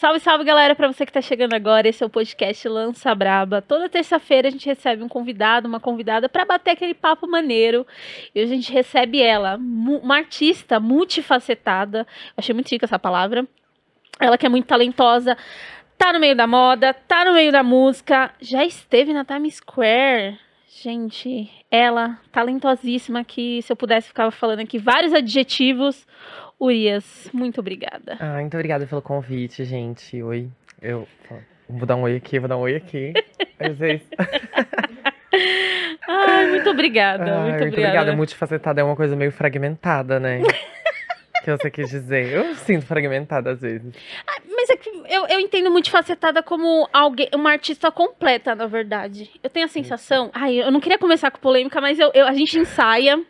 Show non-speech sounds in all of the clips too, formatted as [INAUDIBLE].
Salve, salve, galera, para você que tá chegando agora. Esse é o podcast Lança Braba. Toda terça-feira a gente recebe um convidado, uma convidada para bater aquele papo maneiro. E hoje a gente recebe ela, uma artista multifacetada. Achei muito chique essa palavra. Ela que é muito talentosa, tá no meio da moda, tá no meio da música, já esteve na Times Square. Gente, ela, talentosíssima, que se eu pudesse ficava falando aqui vários adjetivos. Urias, muito obrigada. Ah, muito obrigada pelo convite, gente. Oi. Eu vou dar um oi aqui, vou dar um oi aqui. [LAUGHS] [LAUGHS] Ai, muito obrigada, Ai, muito, muito obrigada. obrigada. Multifacetada é uma coisa meio fragmentada, né? [LAUGHS] que você quis dizer. Eu sinto fragmentada às vezes. Ah, mas é que eu, eu entendo multifacetada como alguém, uma artista completa, na verdade. Eu tenho a sensação. Ai, eu não queria começar com polêmica, mas eu, eu a gente ensaia.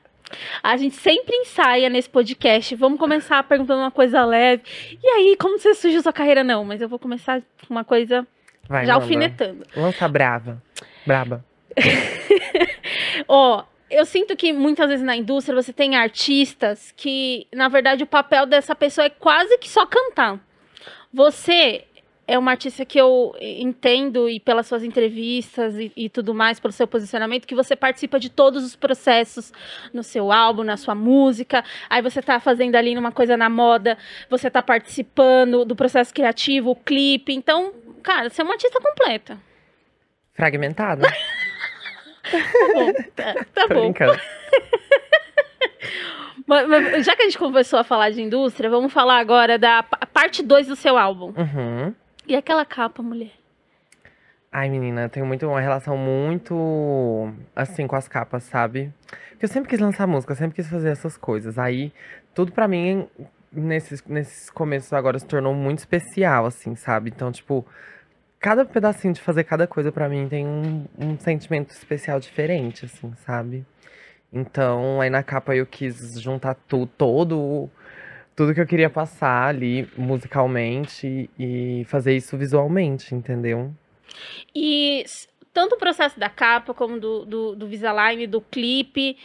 A gente sempre ensaia nesse podcast. Vamos começar perguntando uma coisa leve. E aí, como você surgiu sua carreira? Não, mas eu vou começar com uma coisa Vai, já manda. alfinetando. Lança brava. Braba. [LAUGHS] Ó, eu sinto que muitas vezes na indústria você tem artistas que, na verdade, o papel dessa pessoa é quase que só cantar. Você é uma artista que eu entendo, e pelas suas entrevistas e, e, tudo mais, pelo seu posicionamento, que você participa de todos os processos no seu álbum, na sua música. Aí você tá fazendo ali uma coisa na moda, você tá participando do processo criativo, o clipe. Então, cara, você é uma artista completa. Fragmentada? [LAUGHS] tá bom. [LAUGHS] Tá, tá bom. [LAUGHS] Mas, mas já que a gente começou a falar de indústria, vamos falar agora da pa- parte 2 do seu álbum. Uhum. E aquela capa, mulher? Ai, menina, eu tenho muito, uma relação muito assim com as capas, sabe? Porque eu sempre quis lançar música, eu sempre quis fazer essas coisas. Aí, tudo pra mim, nesses, nesses começos agora, se tornou muito especial, assim, sabe? Então, tipo, cada pedacinho de fazer cada coisa pra mim tem um, um sentimento especial diferente, assim, sabe? Então, aí na capa eu quis juntar tu, todo, tudo que eu queria passar ali musicalmente e fazer isso visualmente, entendeu? E tanto o processo da capa como do, do, do Visalign, do clipe,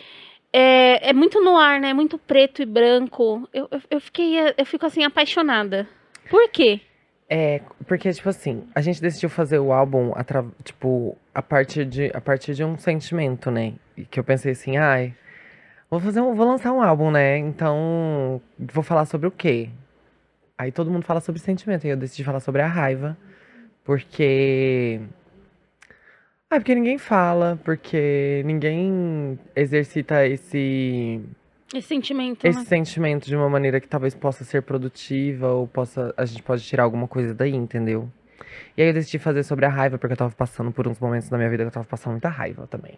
é, é muito no ar, né? Muito preto e branco. Eu, eu, eu fiquei, eu fico assim, apaixonada. Por quê? É, porque, tipo assim, a gente decidiu fazer o álbum, atra- tipo, a partir, de, a partir de um sentimento, né? E que eu pensei assim, ai, vou fazer um, vou lançar um álbum, né? Então, vou falar sobre o quê? Aí todo mundo fala sobre sentimento, e eu decidi falar sobre a raiva, porque... Ah, porque ninguém fala, porque ninguém exercita esse Esse sentimento, esse né? sentimento de uma maneira que talvez possa ser produtiva ou possa a gente pode tirar alguma coisa daí, entendeu? E aí eu decidi fazer sobre a raiva porque eu tava passando por uns momentos da minha vida que eu tava passando muita raiva também.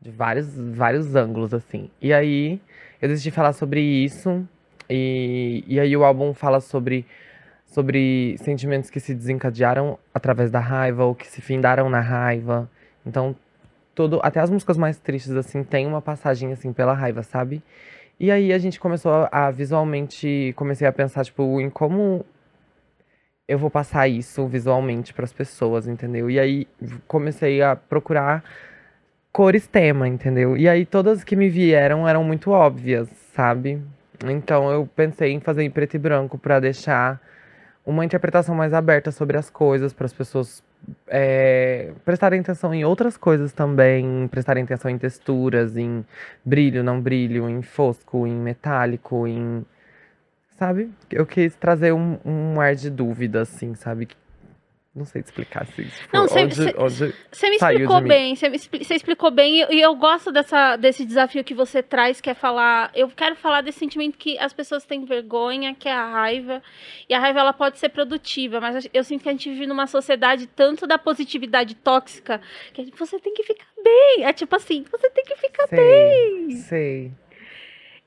De vários vários ângulos assim. E aí eu decidi falar sobre isso e, e aí o álbum fala sobre sobre sentimentos que se desencadearam através da raiva ou que se findaram na raiva. Então, todo, até as músicas mais tristes assim tem uma passagem assim pela raiva, sabe? E aí a gente começou a, visualmente, comecei a pensar tipo em como eu vou passar isso visualmente para as pessoas, entendeu? E aí comecei a procurar cores tema, entendeu? E aí todas que me vieram eram muito óbvias, sabe? Então eu pensei em fazer em preto e branco para deixar uma interpretação mais aberta sobre as coisas, para as pessoas é, atenção em outras coisas também, prestarem atenção em texturas, em brilho, não brilho, em fosco, em metálico, em. Sabe? Eu quis trazer um, um ar de dúvida, assim, sabe? Não sei te explicar se isso Não, cê- onde, cê- onde- Você me explicou bem, você, explicou bem, e e eu gosto dessa, desse desafio que você traz, que é falar. Eu quero falar desse sentimento que as pessoas têm vergonha, que é a raiva. E a raiva ela pode ser produtiva, mas eu sinto que a gente vive numa sociedade tanto da positividade tóxica, que você tem que ficar bem. É tipo assim, você tem que ficar Sei, sei.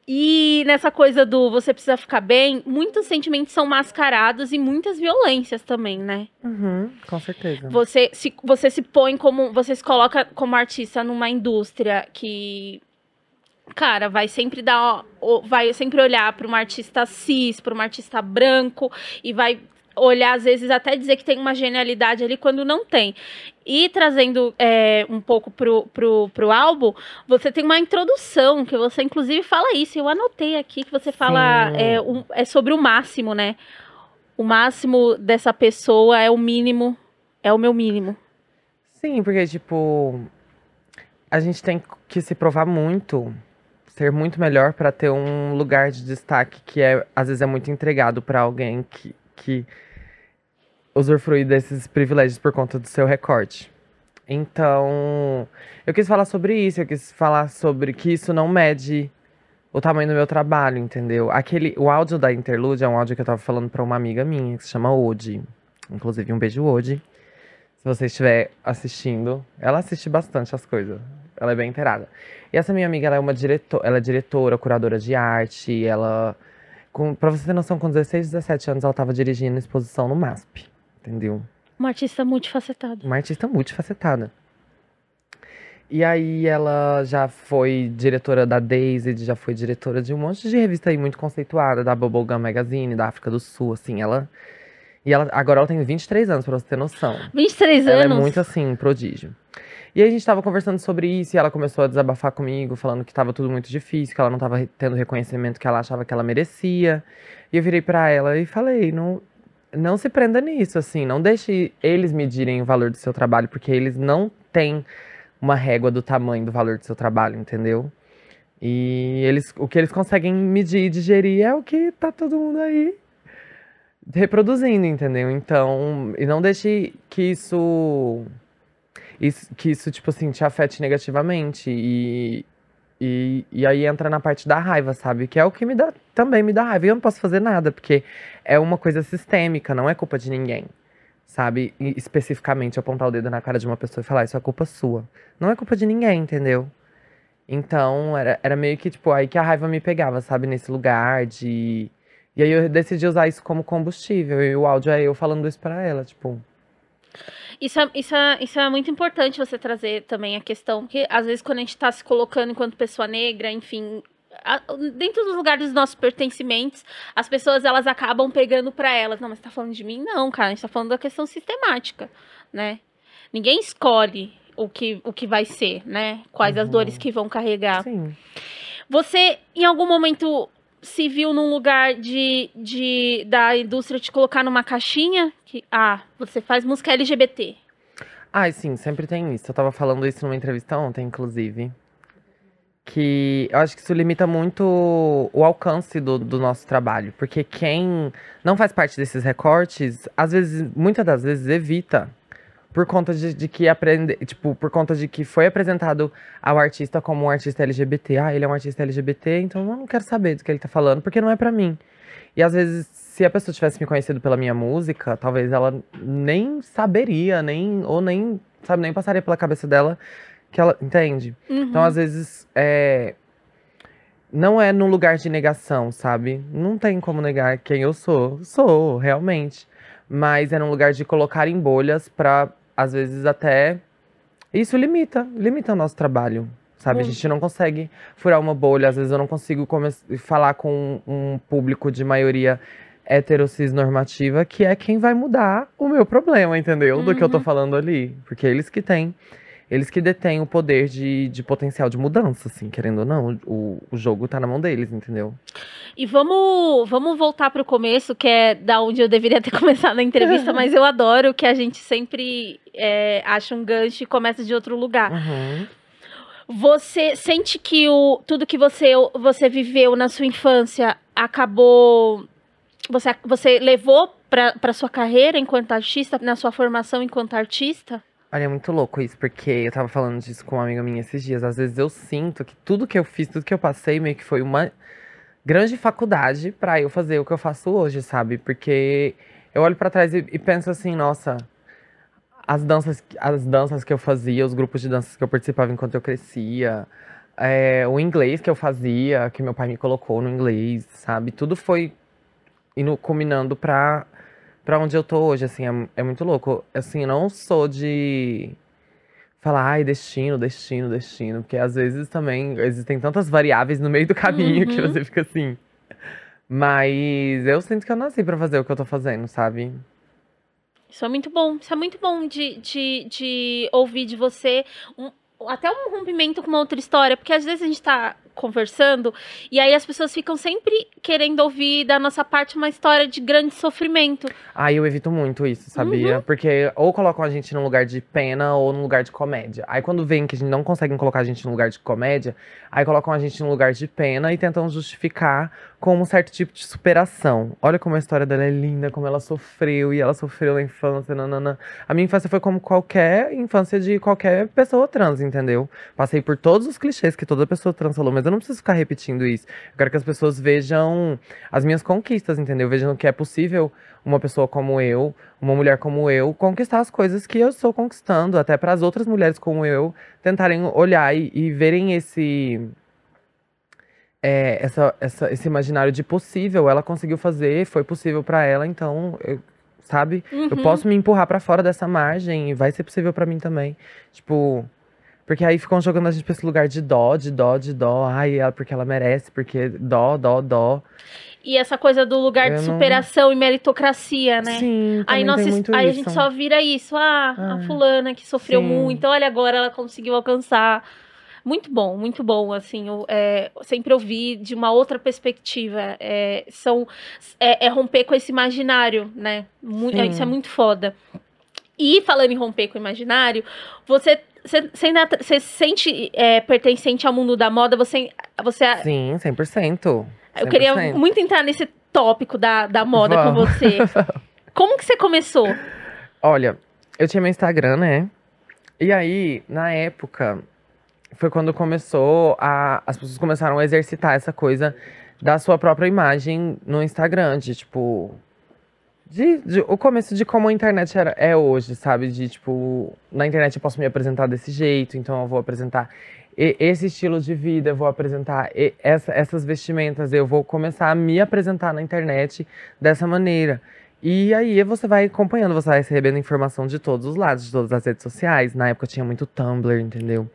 E nessa coisa do você precisa ficar bem, muitos sentimentos são mascarados e muitas violências também, né? Uhum, com certeza. Você se, você se põe como. Você se coloca como artista numa indústria que. Cara, vai sempre dar. Vai sempre olhar para uma artista cis, para uma artista branco, e vai olhar, às vezes, até dizer que tem uma genialidade ali quando não tem. E trazendo é, um pouco pro, pro, pro álbum, você tem uma introdução, que você inclusive fala isso. Eu anotei aqui que você fala é, um- é sobre o máximo, né? o máximo dessa pessoa é o mínimo, é o meu mínimo. Sim, porque, tipo, a gente tem que se provar muito, ser muito melhor para ter um lugar de destaque que é, às vezes é muito entregado para alguém que, que usufrui desses privilégios por conta do seu recorte. Então, eu quis falar sobre isso, eu quis falar sobre que isso não mede o tamanho do meu trabalho, entendeu? Aquele, o áudio da interlude é um áudio que eu tava falando para uma amiga minha, que se chama Odi. Inclusive, um beijo, Odi. Se você estiver assistindo, ela assiste bastante as coisas. Ela é bem inteirada. E essa minha amiga, ela é uma diretora, ela é diretora, curadora de arte, ela com, pra você ter noção, com 16, 17 anos, ela tava dirigindo exposição no MASP, entendeu? Uma artista multifacetada. Uma artista multifacetada. E aí ela já foi diretora da Daisy, já foi diretora de um monte de revista aí muito conceituada, da Bubblegum Magazine, da África do Sul, assim, ela... E ela, agora ela tem 23 anos, pra você ter noção. 23 Ela é anos? muito assim, prodígio. E aí a gente tava conversando sobre isso e ela começou a desabafar comigo, falando que tava tudo muito difícil, que ela não tava tendo o reconhecimento que ela achava que ela merecia. E eu virei pra ela e falei, não, não se prenda nisso, assim, não deixe eles medirem o valor do seu trabalho, porque eles não têm uma régua do tamanho do valor do seu trabalho, entendeu? E eles, o que eles conseguem medir e digerir é o que tá todo mundo aí reproduzindo, entendeu? Então, e não deixe que isso, isso que isso tipo assim te afete negativamente e, e e aí entra na parte da raiva, sabe? Que é o que me dá também me dá raiva. E eu não posso fazer nada, porque é uma coisa sistêmica, não é culpa de ninguém. Sabe? E especificamente apontar o dedo na cara de uma pessoa e falar, isso é culpa sua. Não é culpa de ninguém, entendeu? Então, era, era meio que, tipo, aí que a raiva me pegava, sabe? Nesse lugar de. E aí eu decidi usar isso como combustível. E o áudio é eu falando isso pra ela, tipo. Isso é, isso, é, isso é muito importante você trazer também a questão, que às vezes quando a gente tá se colocando enquanto pessoa negra, enfim, a- dentro dos lugares dos nossos pertencimentos, as pessoas elas acabam pegando pra elas. Não, mas você tá falando de mim? Não, cara, a gente tá falando da questão sistemática, né? Ninguém escolhe o que, o que vai ser, né? Quais as Uhum. dores que vão carregar. Sim. Você, em algum momento, se viu num lugar de, de da indústria te colocar numa caixinha? Que, ah, você faz música LGBT. Ai, sim, sempre tem isso. Eu tava falando isso numa entrevista ontem, inclusive. Que eu acho que isso limita muito o alcance do, do nosso trabalho. Porque quem não faz parte desses recortes, às vezes, muitas das vezes, evita. Por conta de, de que aprende. Tipo, por conta de que foi apresentado ao artista como um artista LGBT. Ah, ele é um artista LGBT, então eu não quero saber do que ele tá falando, porque não é pra mim. E às vezes, se a pessoa tivesse me conhecido pela minha música, talvez ela nem saberia, nem. Ou nem, sabe, nem passaria pela cabeça dela que ela. Entende? Então, Uhum. às vezes, é. Não é num lugar de negação, sabe? Não tem como negar quem eu sou. Sou, realmente. Mas é num lugar de colocar em bolhas pra, às vezes, até. Isso limita, limita o nosso trabalho. Sabe? A Muito. gente não consegue furar uma bolha. Às vezes eu não consigo falar com um público de maioria heterocis normativa, que é quem vai mudar o meu problema, entendeu? Do que eu tô Uhum. falando ali. Porque eles que têm eles que detêm o poder de, de potencial de mudança, assim, querendo ou não. O, o jogo tá na mão deles, entendeu? E vamos, vamos voltar para o começo, que é da onde eu deveria ter [LAUGHS] começado a entrevista, mas eu adoro que a gente sempre é, acha um gancho e começa de outro lugar. Uhum. Você sente que o, tudo que você, você viveu na sua infância acabou. Você, você levou para sua carreira enquanto artista, na sua formação enquanto artista? Olha, é muito louco isso, porque eu tava falando disso com uma amiga minha esses dias. Às vezes eu sinto que tudo que eu fiz, tudo que eu passei, meio que foi uma grande faculdade pra eu fazer o que eu faço hoje, sabe? Porque eu olho pra trás e, e penso assim, nossa, as danças, as danças que eu fazia, os grupos de danças que eu participava enquanto eu crescia, é, o inglês que eu fazia, que meu pai me colocou no inglês, sabe? Tudo foi indo culminando pra, pra onde eu tô hoje, assim, é, é muito louco. Assim, eu não sou de falar, ai, destino, destino, destino, porque às vezes também existem tantas variáveis no meio do caminho que Uhum. você fica assim. Mas eu sinto que eu nasci pra fazer o que eu tô fazendo, sabe? Isso é muito bom. Isso é muito bom de, de, de ouvir de você. um- até um rompimento com uma outra história. Porque às vezes a gente tá conversando, e aí as pessoas ficam sempre querendo ouvir da nossa parte uma história de grande sofrimento. Ah, eu evito muito isso, sabia? Uhum. Porque ou colocam a gente num lugar de pena ou num lugar de comédia. Aí quando vem que a gente não conseguem colocar a gente num lugar de comédia, aí colocam a gente num lugar de pena e tentam justificar com um certo tipo de superação. Olha como a história dela é linda, como ela sofreu e ela sofreu na infância, nanana. A minha infância foi como qualquer infância de qualquer pessoa trans, entendeu? Passei por todos os clichês que toda pessoa trans falou, mas eu não preciso ficar repetindo isso. Eu quero que as pessoas vejam as minhas conquistas, entendeu? Vejam que é possível uma pessoa como eu, uma mulher como eu, conquistar as coisas que eu estou conquistando, até para as outras mulheres como eu tentarem olhar e, e verem esse é, essa, essa, esse imaginário de possível, ela conseguiu fazer, foi possível para ela, então, eu, sabe? Eu Uhum. posso me empurrar pra fora dessa margem e vai ser possível pra mim também. Tipo, porque aí ficam jogando a gente pra esse lugar de dó, de dó, de dó. Ai, ela, porque ela merece, porque dó, dó, dó. E essa coisa do lugar de Eu não- superação e meritocracia, né? Sim, Aí, muito aí a gente só vira isso. Ah, a Ah, fulana que sofreu sim. muito, olha agora ela conseguiu alcançar. Muito bom, muito bom, assim, eu é, sempre ouvi de uma outra perspectiva. É, são, é, é romper com esse imaginário, né? Mu- Sim. isso é muito foda. E falando em romper com o imaginário, você, você, se sente é, pertencente ao mundo da moda? Você, você Sim, 100%. eu queria 100%. muito entrar nesse tópico da, da moda com Vamos. você. [LAUGHS] Como que você começou? Olha, eu tinha meu Instagram, né? E aí, na época, foi quando começou a. As pessoas começaram a exercitar essa coisa da sua própria imagem no Instagram, de tipo. De, de- o começo de como a internet era, é hoje, sabe? De tipo, na internet eu posso me apresentar desse jeito, então eu vou apresentar esse estilo de vida, eu vou apresentar essa- essas vestimentas, eu vou começar a me apresentar na internet dessa maneira. E aí você vai acompanhando, você vai recebendo informação de todos os lados, de todas as redes sociais. Na época tinha muito Tumblr, entendeu?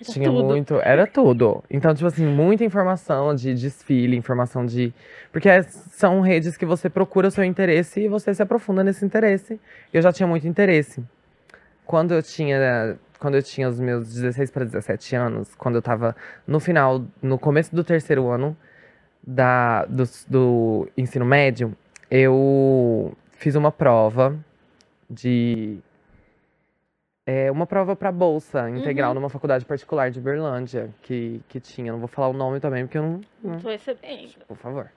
Era tinha tudo. muito, era tudo. Então, tipo assim, muita informação de desfile, informação de. Porque é- são redes que você procura o seu interesse e você se aprofunda nesse interesse. Eu já tinha muito interesse. Quando eu tinha. Quando eu tinha os meus 16 para 17 anos, quando eu tava no final, no começo do terceiro ano da, do, do ensino médio, eu fiz uma prova de. É uma prova para bolsa integral Uhum. numa faculdade particular de Berlândia, que, que tinha. Não vou falar o nome também, porque eu não. não Tô recebendo. por favor.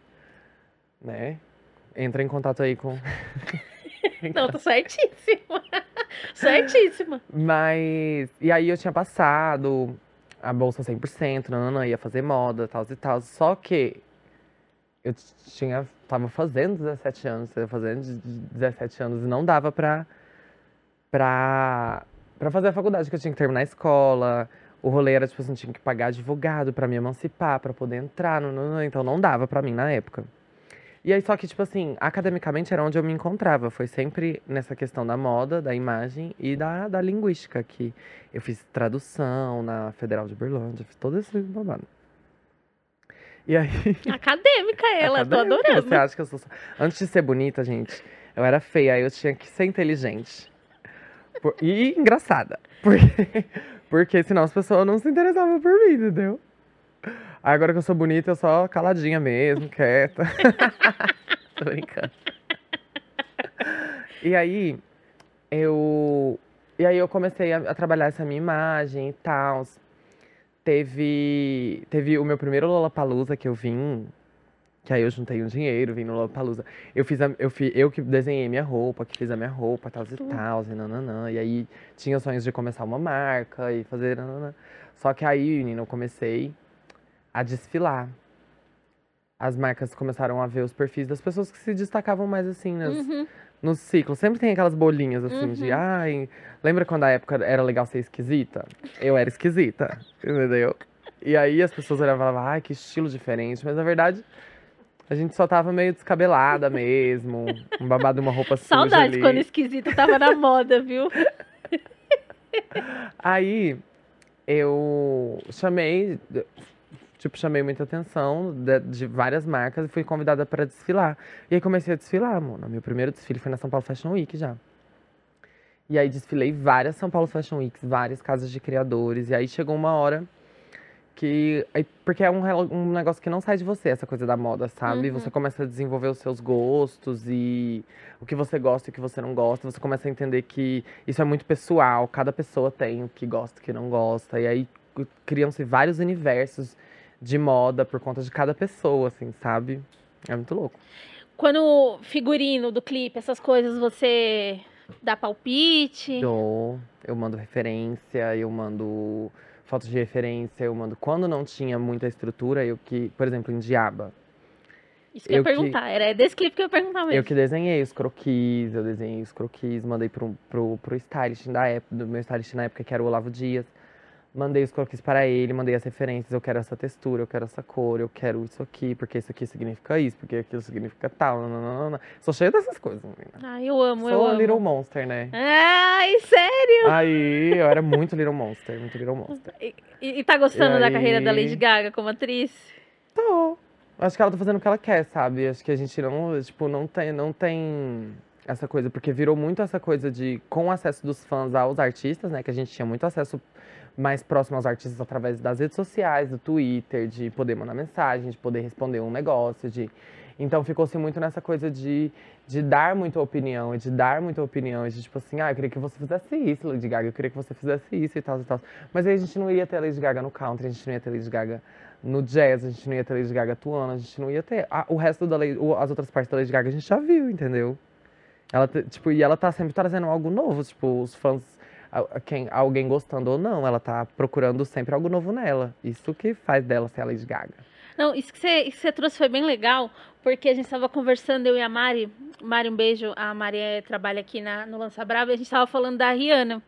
Né? Entra em contato aí com. [LAUGHS] Não, tô certíssima. [LAUGHS] certíssima. Mas. E aí eu tinha passado a bolsa 100%, nanana, ia fazer moda, tal e tal. Só que eu tinha. Tava fazendo 17 anos, tava fazendo de- de 17 anos e não dava pra. pra. Pra fazer a faculdade, que eu tinha que terminar a escola. O rolê era, tipo assim, tinha que pagar advogado pra me emancipar, pra poder entrar. nanana, então não dava pra mim na época. E aí, só que, tipo assim, academicamente era onde eu me encontrava. Foi sempre nessa questão da moda, da imagem e da, da linguística, que eu fiz tradução na Federal de Berlândia, fiz todo esse babado. E aí. [LAUGHS] Acadêmica ela, tô acadêmica, adorando. Você acha que eu sou. Antes de ser bonita, gente, eu era feia, aí eu tinha que ser inteligente. E engraçada. Porque... [LAUGHS] Porque senão as pessoas não se interessavam por mim, entendeu? Aí Agora que eu sou bonita, eu só caladinha mesmo, [LAUGHS] quieta. [LAUGHS] Tô brincando. E aí, eu. E aí eu comecei a, a trabalhar essa minha imagem e tal. Teve. Teve o meu primeiro Lollapalooza que eu vim. Que aí eu juntei um dinheiro, vim no Lollapalooza. Eu fiz a, eu, fi, eu que desenhei minha roupa, que fiz a minha roupa, tal e tal, e nananã. E aí tinha sonhos de começar uma marca e fazer nananã. Só que aí, menina, eu comecei a desfilar. As marcas começaram a ver os perfis das pessoas que se destacavam mais assim nas, Uhum. nos ciclos. Sempre tem aquelas bolinhas assim de, Uhum. ai, lembra quando a época era legal ser esquisita? Eu era esquisita, entendeu? E aí as pessoas olhavam e falavam, ai, que estilo diferente. Mas na verdade, a gente só tava meio descabelada mesmo. Um babado, uma roupa suja Saudades ali. quando esquisito tava na moda, viu? Aí eu chamei, tipo, chamei muita atenção de, de várias marcas e fui convidada para desfilar. E aí comecei a desfilar, mano. Meu primeiro desfile foi na São Paulo Fashion Week já. E aí desfilei várias São Paulo Fashion Weeks, várias casas de criadores. E aí chegou uma hora que. Porque é um, um negócio que não sai de você, essa coisa da moda, sabe? Uhum. Você começa a desenvolver os seus gostos e o que você gosta e o que você não gosta. Você começa a entender que isso é muito pessoal, cada pessoa tem o que gosta e o que não gosta. E aí criam-se vários universos de moda por conta de cada pessoa, assim, sabe? É muito louco. Quando figurino do clipe, essas coisas, você dá palpite? Dou, eu mando referência, eu mando fotos de referência, eu mando. Quando não tinha muita estrutura, eu que, por exemplo, em Diaba, Isso que eu ia eu que- perguntar. Era desse clipe que eu ia perguntar mesmo. eu que desenhei os croquis, eu desenhei os croquis, mandei pro, pro, pro stylist da época, do meu stylist na época, que era o Olavo Dias. Mandei os croquis para ele, mandei as referências, eu quero essa textura, eu quero essa cor, eu quero isso aqui, porque isso aqui significa isso, porque aquilo significa tal, nananana. Sou cheia dessas coisas, menina. Ai, eu amo, eu Sou a amo. Little Monster, né? Ai, sério? Aí, eu era muito Little Monster, muito Little Monster. E, e tá gostando E da carreira da aí? Lady Gaga como atriz? Tô. Acho que ela tá fazendo o que ela quer, sabe? Acho que a gente não, tipo, não tem, não tem essa coisa, porque virou muito essa coisa de, com o acesso dos fãs aos artistas, né? Que a gente tinha muito acesso mais próximo aos artistas através das redes sociais, do Twitter, de poder mandar mensagem, de poder responder um negócio, de... Então ficou-se muito nessa coisa de, de dar muita opinião, e de dar muita opinião, e de tipo assim, ah, eu queria que você fizesse isso, Lady Gaga, eu queria que você fizesse isso e tal, e tal. Mas aí a gente não ia ter Lady Gaga no country, a gente não ia ter Lady Gaga no jazz, a gente não ia ter Lady Gaga atuando, a gente não ia ter. o resto da Lady, as outras partes da Lady Gaga a gente já viu, entendeu? Ela, tipo, e ela tá sempre trazendo algo novo, tipo, os fãs, quem, alguém gostando ou não, ela tá procurando sempre algo novo nela. Isso que faz dela ser a Lady Gaga. Não, isso que, você, isso que você trouxe foi bem legal, porque a gente estava conversando, eu e a Mari. Mari, um beijo. A Mari é- trabalha aqui na, no Lança Brava e a gente estava falando da Rihanna.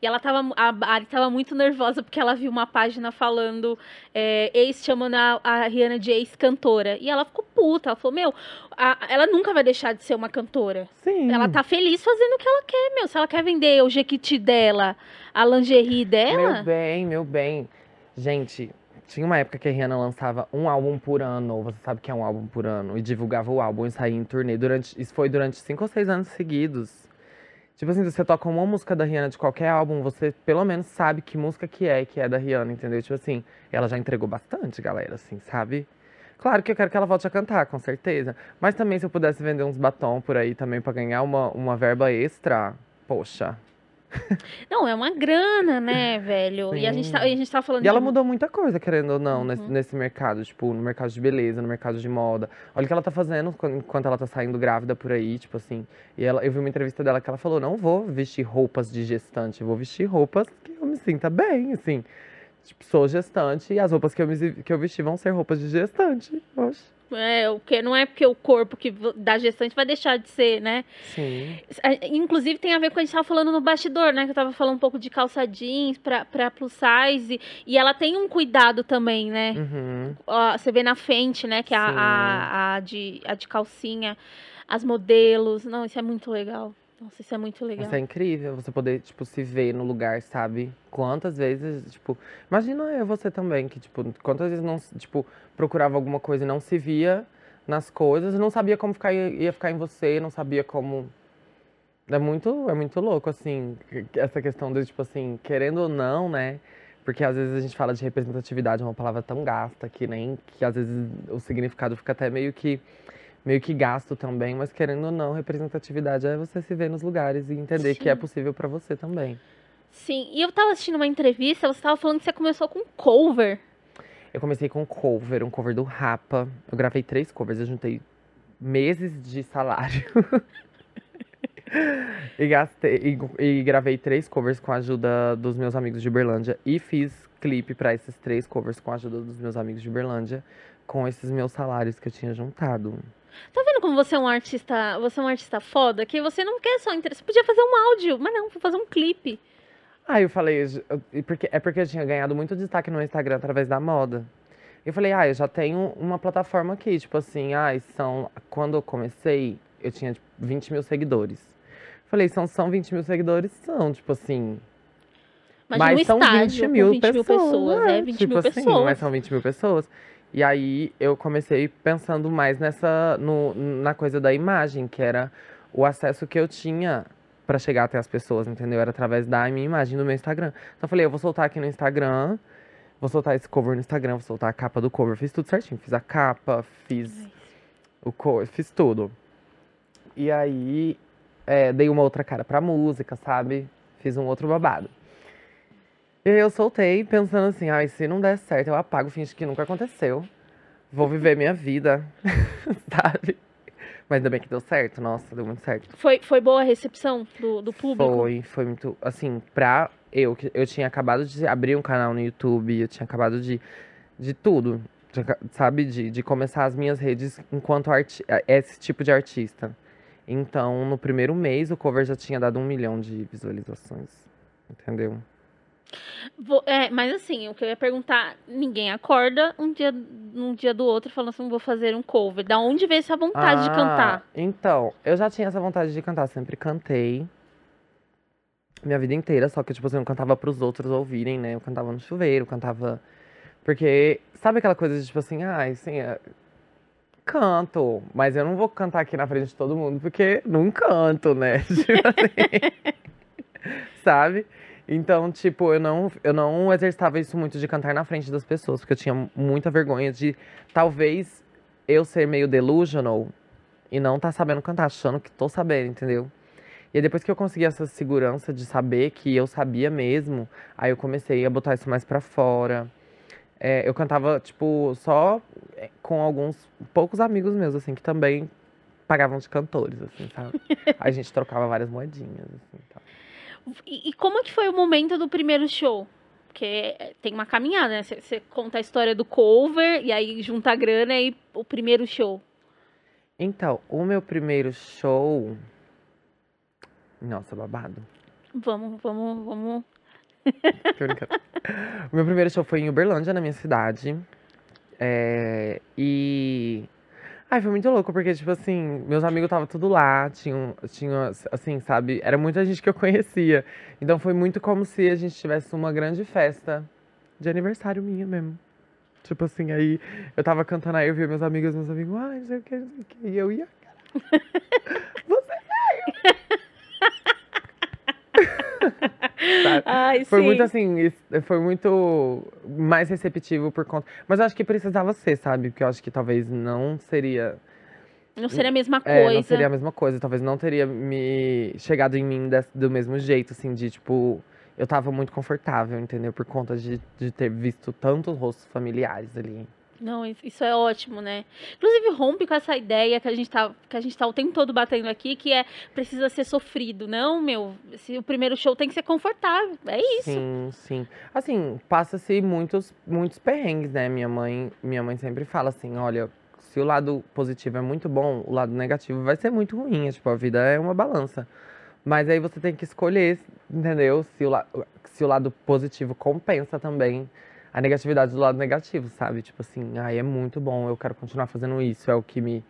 E ela tava, a Mari tava muito nervosa porque ela viu uma página falando, é, ex chamando a, a Rihanna de ex-cantora. E ela ficou puta. Ela falou: Meu, a- ela nunca vai deixar de ser uma cantora. Sim. Ela tá feliz fazendo o que ela quer, meu. Se ela quer vender o jequiti dela, a lingerie dela. Meu bem, meu bem. Gente, tinha uma época que a Rihanna lançava um álbum por ano. Você sabe que é um álbum por ano. E divulgava o álbum e saía em turnê. Durante, isso foi durante cinco ou seis anos seguidos. Tipo assim, você toca uma música da Rihanna de qualquer álbum, você pelo menos sabe que música que é, que é da Rihanna, entendeu? Tipo assim, ela já entregou bastante, galera, assim, sabe? Claro que eu quero que ela volte a cantar, com certeza. Mas também se eu pudesse vender uns batom por aí também pra ganhar uma, uma verba extra, poxa. [LAUGHS] Não, é uma grana, né, velho? E a gente, tá, Sim. a gente tá falando E ela de- mudou muita coisa, querendo ou não, Uhum. nesse, nesse mercado, tipo, no mercado de beleza, no mercado de moda. Olha o que ela tá fazendo quan- enquanto ela tá saindo grávida por aí, tipo assim. E ela, eu vi uma entrevista dela que ela falou: não vou vestir roupas de gestante, eu vou vestir roupas que eu me sinta bem, assim. Tipo, sou gestante e as roupas que eu, me, que eu vestir vão ser roupas de gestante. Oxe. É, o que não é porque o corpo que da gestante vai deixar de ser, né? Sim. Inclusive tem a ver com o que a gente tava falando no bastidor, né? Que eu tava falando um pouco de calça jeans pra, pra plus size. E ela tem um cuidado também, né? Uhum. Ó, você vê na frente, né? Que é a, a, a de, a de calcinha, as modelos. Não, isso é muito legal. Nossa, isso é muito legal. Isso é incrível, você poder, tipo, se ver no lugar, sabe? Quantas vezes, tipo... Imagina eu, você também, que, tipo, quantas vezes não, tipo, procurava alguma coisa e não se via nas coisas, não sabia como ficar, ia ficar em você, não sabia como... É muito, é muito louco, assim, essa questão de, tipo assim, querendo ou não, né? Porque às vezes a gente fala de representatividade, é uma palavra tão gasta que nem, que às vezes o significado fica até meio que meio que gasto também, mas querendo ou não, representatividade é você se ver nos lugares e entender que é Sim. possível pra você também. Sim, e eu tava assistindo uma entrevista, você tava falando que você começou com cover. Eu comecei com cover, um cover do Rapa. Eu gravei três covers, eu juntei meses de salário. [LAUGHS] e gastei e, e gravei três covers com a ajuda dos meus amigos de Uberlândia e fiz clipe pra esses três covers com a ajuda dos meus amigos de Uberlândia com esses meus salários que eu tinha juntado. Tá vendo como você é um artista, você é um artista foda? Que você não quer só interesse. Você podia fazer um áudio, mas não, vou fazer um clipe. Aí eu falei, eu- porque, é porque eu tinha ganhado muito destaque no Instagram através da moda. Eu falei, ah, eu já tenho uma plataforma aqui, tipo assim, ah, são. Quando eu comecei, eu tinha tipo, 20 mil seguidores. Falei, são, são 20 mil seguidores? São, tipo assim. Imagina um mas são estádio 20 com mil 20 mil pessoas. pessoas. É, 20 tipo mil assim, pessoas. Mas são 20 mil pessoas. E aí eu comecei pensando mais nessa. No, na coisa da imagem, que era o acesso que eu tinha pra chegar até as pessoas, entendeu? Era através da minha imagem do meu Instagram. Então eu falei, eu vou soltar aqui no Instagram, vou soltar esse cover no Instagram, vou soltar a capa do cover. Fiz tudo certinho. Fiz a capa, fiz o cover, fiz tudo. E aí, é, dei uma outra cara pra música, sabe? Fiz um outro babado. E aí eu soltei pensando assim, ai, se não der certo, eu apago, finge que nunca aconteceu. Vou viver minha vida, [LAUGHS] sabe? Mas ainda bem que deu certo, nossa, deu muito certo. Foi, foi boa a recepção do, do público? Foi, foi muito, assim, pra eu, que eu tinha acabado de abrir um canal no YouTube, eu tinha acabado de, de tudo, de, sabe? De, de começar as minhas redes enquanto arti esse tipo de artista. Então, no primeiro mês, o cover já tinha dado um milhão de visualizações, entendeu? Vou, é, mas assim, o que eu ia perguntar, ninguém acorda um dia, um dia do outro falando assim, vou fazer um cover. Da onde veio essa vontade ah, de cantar? Então, eu já tinha essa vontade de cantar, sempre cantei. Minha vida inteira, só que, tipo assim, eu cantava pros outros ouvirem, né? Eu cantava no chuveiro, cantava. Porque, sabe aquela coisa de tipo assim, ah, assim, é... canto, mas eu não vou cantar aqui na frente de todo mundo, porque não canto, né? [LAUGHS] Tipo assim, [LAUGHS] sabe? Então, tipo, eu não, eu não exercitava isso muito de cantar na frente das pessoas, porque eu tinha muita vergonha de talvez eu ser meio delusional e não tá sabendo cantar, achando que tô sabendo, entendeu? E aí, depois que eu consegui essa segurança de saber que eu sabia mesmo, aí eu comecei a botar isso mais pra fora. É, eu cantava, tipo, só é, com alguns poucos amigos meus, assim, que também pagavam de cantores, assim, sabe? aí [LAUGHS] a gente trocava várias moedinhas, assim. E, e como é que foi o momento do primeiro show? Porque tem uma caminhada, né? Você conta a história do cover e aí junta a grana e o primeiro show. Então, o meu primeiro show. Nossa, babado. Vamos, vamos, vamos. [LAUGHS] o meu primeiro show foi em Uberlândia, na minha cidade. É... E Ai, foi muito louco, porque, tipo assim, meus amigos estavam tudo lá, tinham, tinham, assim, sabe? Era muita gente que eu conhecia. Então foi muito como se a gente tivesse uma grande festa de aniversário minha mesmo. Tipo assim, aí eu tava cantando, aí eu via meus amigos, meus amigos, ai, não sei o que, não sei o que. E eu ia, [LAUGHS] Você Ai, foi sim. muito assim, foi muito mais receptivo por conta. Mas eu acho que precisava ser, sabe? Porque eu acho que talvez não seria. Não seria a mesma É, coisa. não seria a mesma coisa. Talvez não teria me chegado em mim des- do mesmo jeito, assim, de tipo. Eu tava muito confortável, entendeu? Por conta de, de ter visto tantos rostos familiares ali. Não, isso- é ótimo, né? Inclusive, rompe com essa ideia que a gente tá, que a gente tá o tempo todo batendo aqui, que é precisa ser sofrido. Não, meu, se o primeiro show tem que ser confortável. É isso. Sim, sim. Assim, passa-se muitos, muitos perrengues, né? Minha mãe, minha mãe sempre fala assim, olha, se o lado positivo é muito bom, o lado negativo vai ser muito ruim. É, Tipo, a vida é uma balança. Mas aí você tem que escolher, entendeu? Se o, la- se o lado positivo compensa também a negatividade do lado negativo, sabe? Tipo assim, ai, é muito bom, eu quero continuar fazendo isso, é o que me,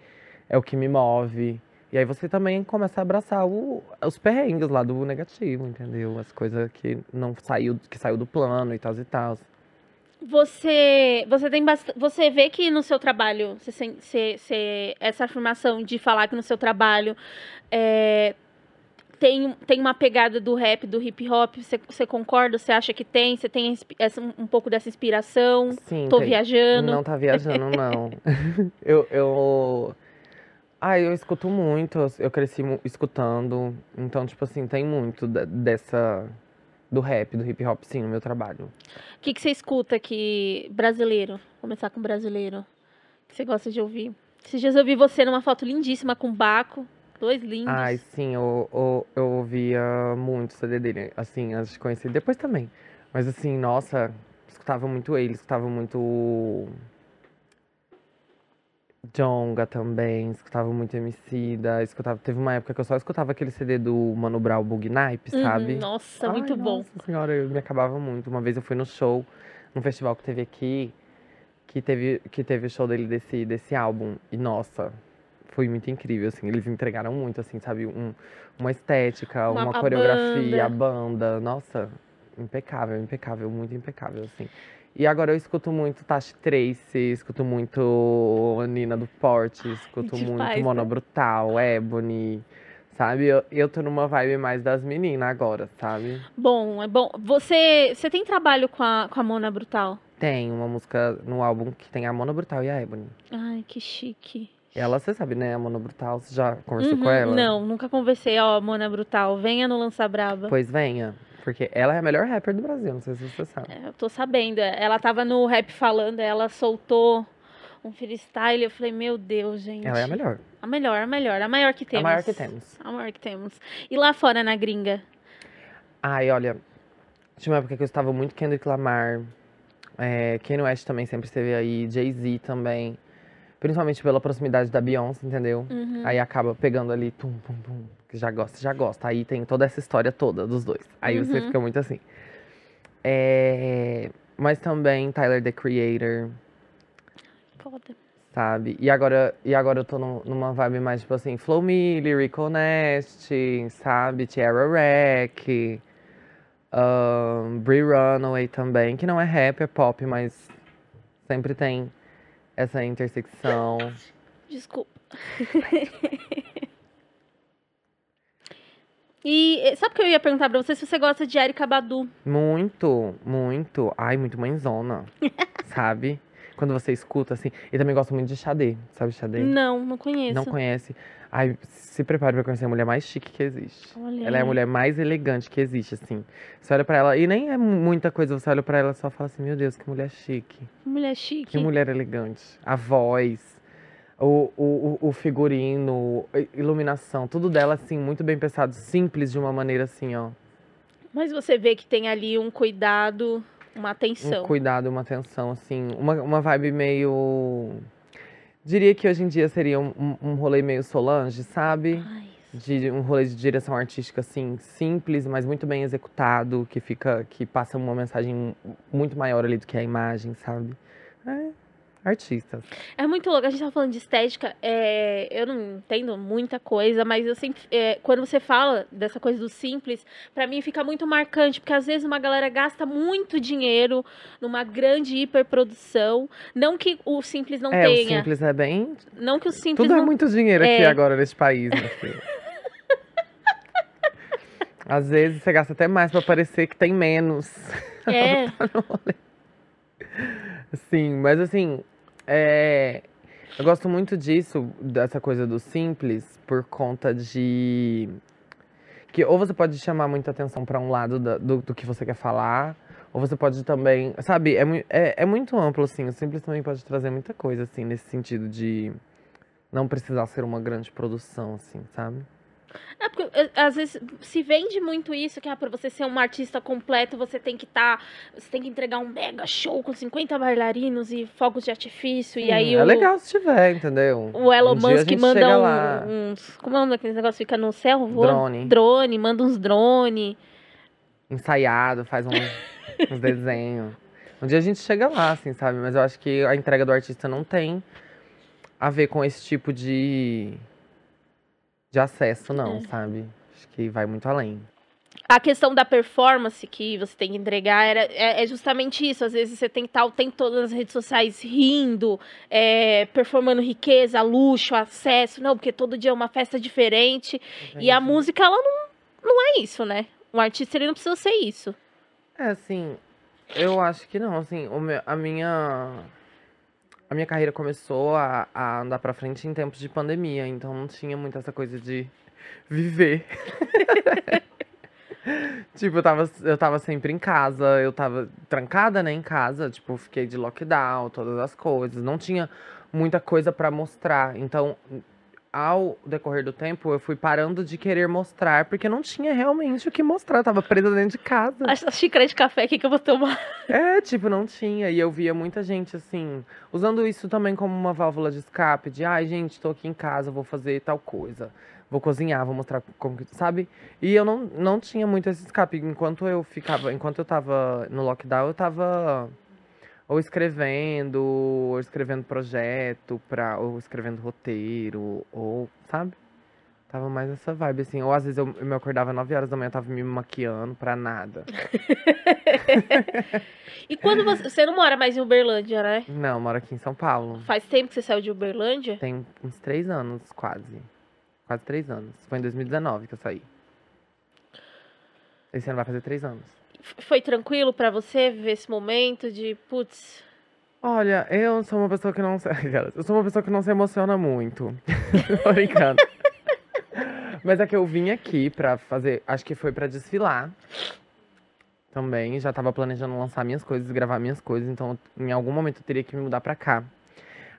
é o que me move. E aí você também começa a abraçar o- os perrengues lá do negativo, entendeu? As coisas que não saiu, que saiu do plano e tal e tal. Você, você tem bast... você vê que no seu trabalho, você, você- você- essa afirmação de falar que no seu trabalho é, tem, tem uma pegada do rap, do hip hop, você, concorda? Você acha que tem? Você tem essa- um pouco dessa inspiração? Sim, Tô tem- viajando. Não tá viajando, não. [LAUGHS] eu, eu. Ah, eu escuto muito, eu cresci escutando. Então, tipo assim, tem muito de- dessa. Do rap, do hip hop, sim, no meu trabalho. O que, que você escuta aqui brasileiro? Vou começar com brasileiro. Que você gosta de ouvir? Esses dias eu vi você numa foto lindíssima com o Baco. Dois lindos. Ai, sim, eu, eu, eu ouvia muito o CD dele, assim, antes de conhecer. Depois também. Mas assim, nossa, escutava muito ele, escutava muito. Jonga também, escutava muito Emicida, escutava. Teve uma época que eu só escutava aquele CD do Mano Brown Bug Nipe, Uhum, sabe? Nossa, Ai, muito bom. Nossa senhora, eu me acabava muito. Uma vez eu fui no show, num festival que teve aqui, que teve, que teve o show dele desse, desse álbum. E nossa, foi muito incrível, assim. Eles entregaram muito, assim, sabe? Um, uma estética, Uma- uma, a coreografia, a banda. Nossa, impecável, impecável, muito impecável, assim. E agora eu escuto muito Tashi Trace, escuto muito Nina do Porte, escuto muito né? Mona Brutal, Ebony, Sabe? Eu, eu tô numa vibe mais das meninas agora, sabe? Bom, é bom. Você, você tem trabalho com a, com a Mona Brutal? Tem uma música no álbum que tem a Mona Brutal e a Ebony. Ai, que chique. Ela, você sabe, né? A Mona Brutal, você já conversou Uhum, com ela? Não, nunca conversei. Ó, Mona Brutal, venha no Lança Braba. Pois venha. Porque ela é a melhor rapper do Brasil, não sei se você sabe. É, eu tô sabendo. Ela tava no rap falando, ela soltou um freestyle. Eu falei, meu Deus, gente. Ela é a melhor. A melhor, a melhor. A maior que A temos. maior que temos. A maior que temos. E lá fora, na gringa? Ai, olha, tinha uma época que eu estava muito Kendrick Lamar. É, Kanye West também sempre esteve aí. Jay-Z também. Principalmente pela proximidade da Beyoncé, entendeu? Uhum. Aí acaba pegando ali, tum, pum, pum, que já gosta, já gosta. Aí tem toda essa história toda dos dois. Aí você Uhum. fica muito assim. É, mas também Tyler, The Creator, Foda. sabe? E agora, e agora eu tô num- numa vibe mais, tipo assim, Flow Me, Lyrical Nest, sabe? Tierra Rack, um, Brie Runaway também, que não é rap, é pop, mas sempre tem essa intersecção. Desculpa. [LAUGHS] e eh, sabe o que eu ia perguntar pra você? Se você gosta de Erika Badu. Muito, muito. Ai, muito mãezona, [LAUGHS] sabe? Quando você escuta, assim. E também gosto muito de Xadê, sabe Xadê? Não, não conheço. Não conhece. Ai, se prepare pra conhecer a mulher mais chique que existe. Olha Ela é a mulher mais elegante que existe, assim. Você olha pra ela, e nem é muita coisa, você olha pra ela e só fala assim, meu Deus, que mulher chique. Mulher chique. Que mulher elegante. A voz, o, o, o- figurino, iluminação, tudo dela, assim, muito bem pensado, simples de uma maneira assim, ó. Mas você vê que tem ali um cuidado, uma atenção. Um cuidado, uma atenção, assim, uma, uma vibe meio. Diria que hoje em dia seria um, um- rolê meio Solange, sabe? Ai, De um rolê de direção artística, assim, simples, mas muito bem executado, que fica. que passa uma mensagem muito maior ali do que a imagem, sabe? É, artistas. É muito louco. A gente tava falando de estética. é, eu não entendo muita coisa, mas eu sempre. é, quando você fala dessa coisa do simples, pra mim fica muito marcante, porque às vezes uma galera gasta muito dinheiro numa grande hiperprodução. Não que o simples não é, o tenha. simples é bem. Não que o simples Tudo é não. muito dinheiro aqui É. agora nesse país, meu [LAUGHS] filho. Às vezes você gasta até mais pra parecer que tem menos. É. [LAUGHS] Sim, mas assim, é, eu gosto muito disso, dessa coisa do simples, por conta de que ou você pode chamar muita atenção pra um lado do, do que você quer falar, ou você pode também, sabe, é, é, é muito amplo, assim, o simples também pode trazer muita coisa, assim, nesse sentido de não precisar ser uma grande produção, assim, sabe? É porque é, às vezes se vende muito isso, que ah, pra você ser um artista completo, você tem que estar. você tem que entregar um mega show com 50 bailarinos e fogos de artifício. e Hum, aí é o, legal se tiver, entendeu? o Elon Um Musk manda chega um- lá. uns. Como é o nome daqueles negócios que fica no céu? voando? Drone. Drone, manda uns drone. ensaiado, faz um- [LAUGHS] uns desenhos. Um dia a gente chega lá, assim, sabe? Mas eu acho que a entrega do artista não tem a ver com esse tipo de, de acesso, não, É. sabe? Acho que vai muito além. A questão da performance que você tem que entregar era, é, é justamente isso. Às vezes você tem que estar o tempo todo nas redes sociais rindo, é, performando riqueza, luxo, acesso. Não, porque todo dia é uma festa diferente. E a música, ela não, não é isso, né? O artista, ele não precisa ser isso. É, assim, eu acho que não, assim, a minha... A minha carreira começou a, a andar pra frente em tempos de pandemia, então não tinha muito essa coisa de [LAUGHS] viver. [LAUGHS] Tipo, eu tava, eu tava sempre em casa, eu tava trancada, né, em casa, tipo, fiquei de lockdown, todas as coisas, não tinha muita coisa pra mostrar. Então, ao decorrer do tempo, eu fui parando de querer mostrar, porque não tinha realmente o que mostrar, eu tava presa dentro de casa. A xícara de café aqui que eu vou tomar. É, tipo, não tinha. E eu via muita gente, assim, usando isso também como uma válvula de escape, de ai, gente, tô aqui em casa, vou fazer tal coisa. Vou cozinhar, vou mostrar como que. Sabe? E eu não, não tinha muito esse escape. Enquanto eu ficava. Enquanto eu tava no lockdown, eu tava ou escrevendo, ou escrevendo projeto, pra, ou escrevendo roteiro, ou, sabe? Tava mais essa vibe, assim. Ou às vezes eu, eu me acordava 9 horas da manhã, tava me maquiando pra nada. [LAUGHS] E quando você. Você não mora mais em Uberlândia, né? Não, eu moro aqui em São Paulo. Faz tempo que você saiu de Uberlândia? Tem uns três anos, quase. Quase três anos. Foi em 2019 que eu saí. Esse ano vai fazer três anos. Foi tranquilo pra você viver esse momento de, putz, Olha, eu sou uma pessoa que não se... [LAUGHS] Eu sou uma pessoa que não se emociona muito. [LAUGHS] Tô brincando. Mas é que eu vim aqui pra fazer. Acho que foi pra desfilar. Também. Já tava planejando lançar minhas coisas, gravar minhas coisas. Então, em algum momento eu teria que me mudar pra cá.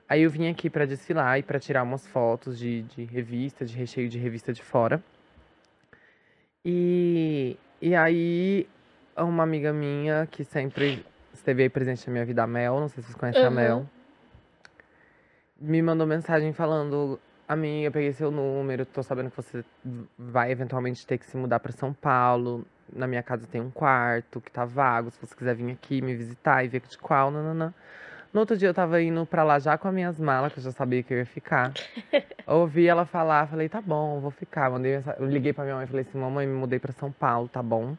Aí eu vim aqui pra desfilar e pra tirar umas fotos de, de revista, de recheio de revista de fora. E, e aí, uma amiga minha que sempre esteve aí presente na minha vida, a Mel, não sei se vocês conhecem a Aham. Mel, me mandou mensagem falando: Amiga, peguei seu número, tô sabendo que você vai eventualmente ter que se mudar pra São Paulo. Na minha casa tem um quarto que tá vago, se você quiser vir aqui me visitar e ver de qual, nananã. No outro dia eu tava indo pra lá já com as minhas malas, que eu já sabia que eu ia ficar. [LAUGHS] Ouvi ela falar, falei, tá bom, vou ficar. Mandei, mensa- eu liguei pra minha mãe e falei assim, mamãe, me mudei pra São Paulo, tá bom?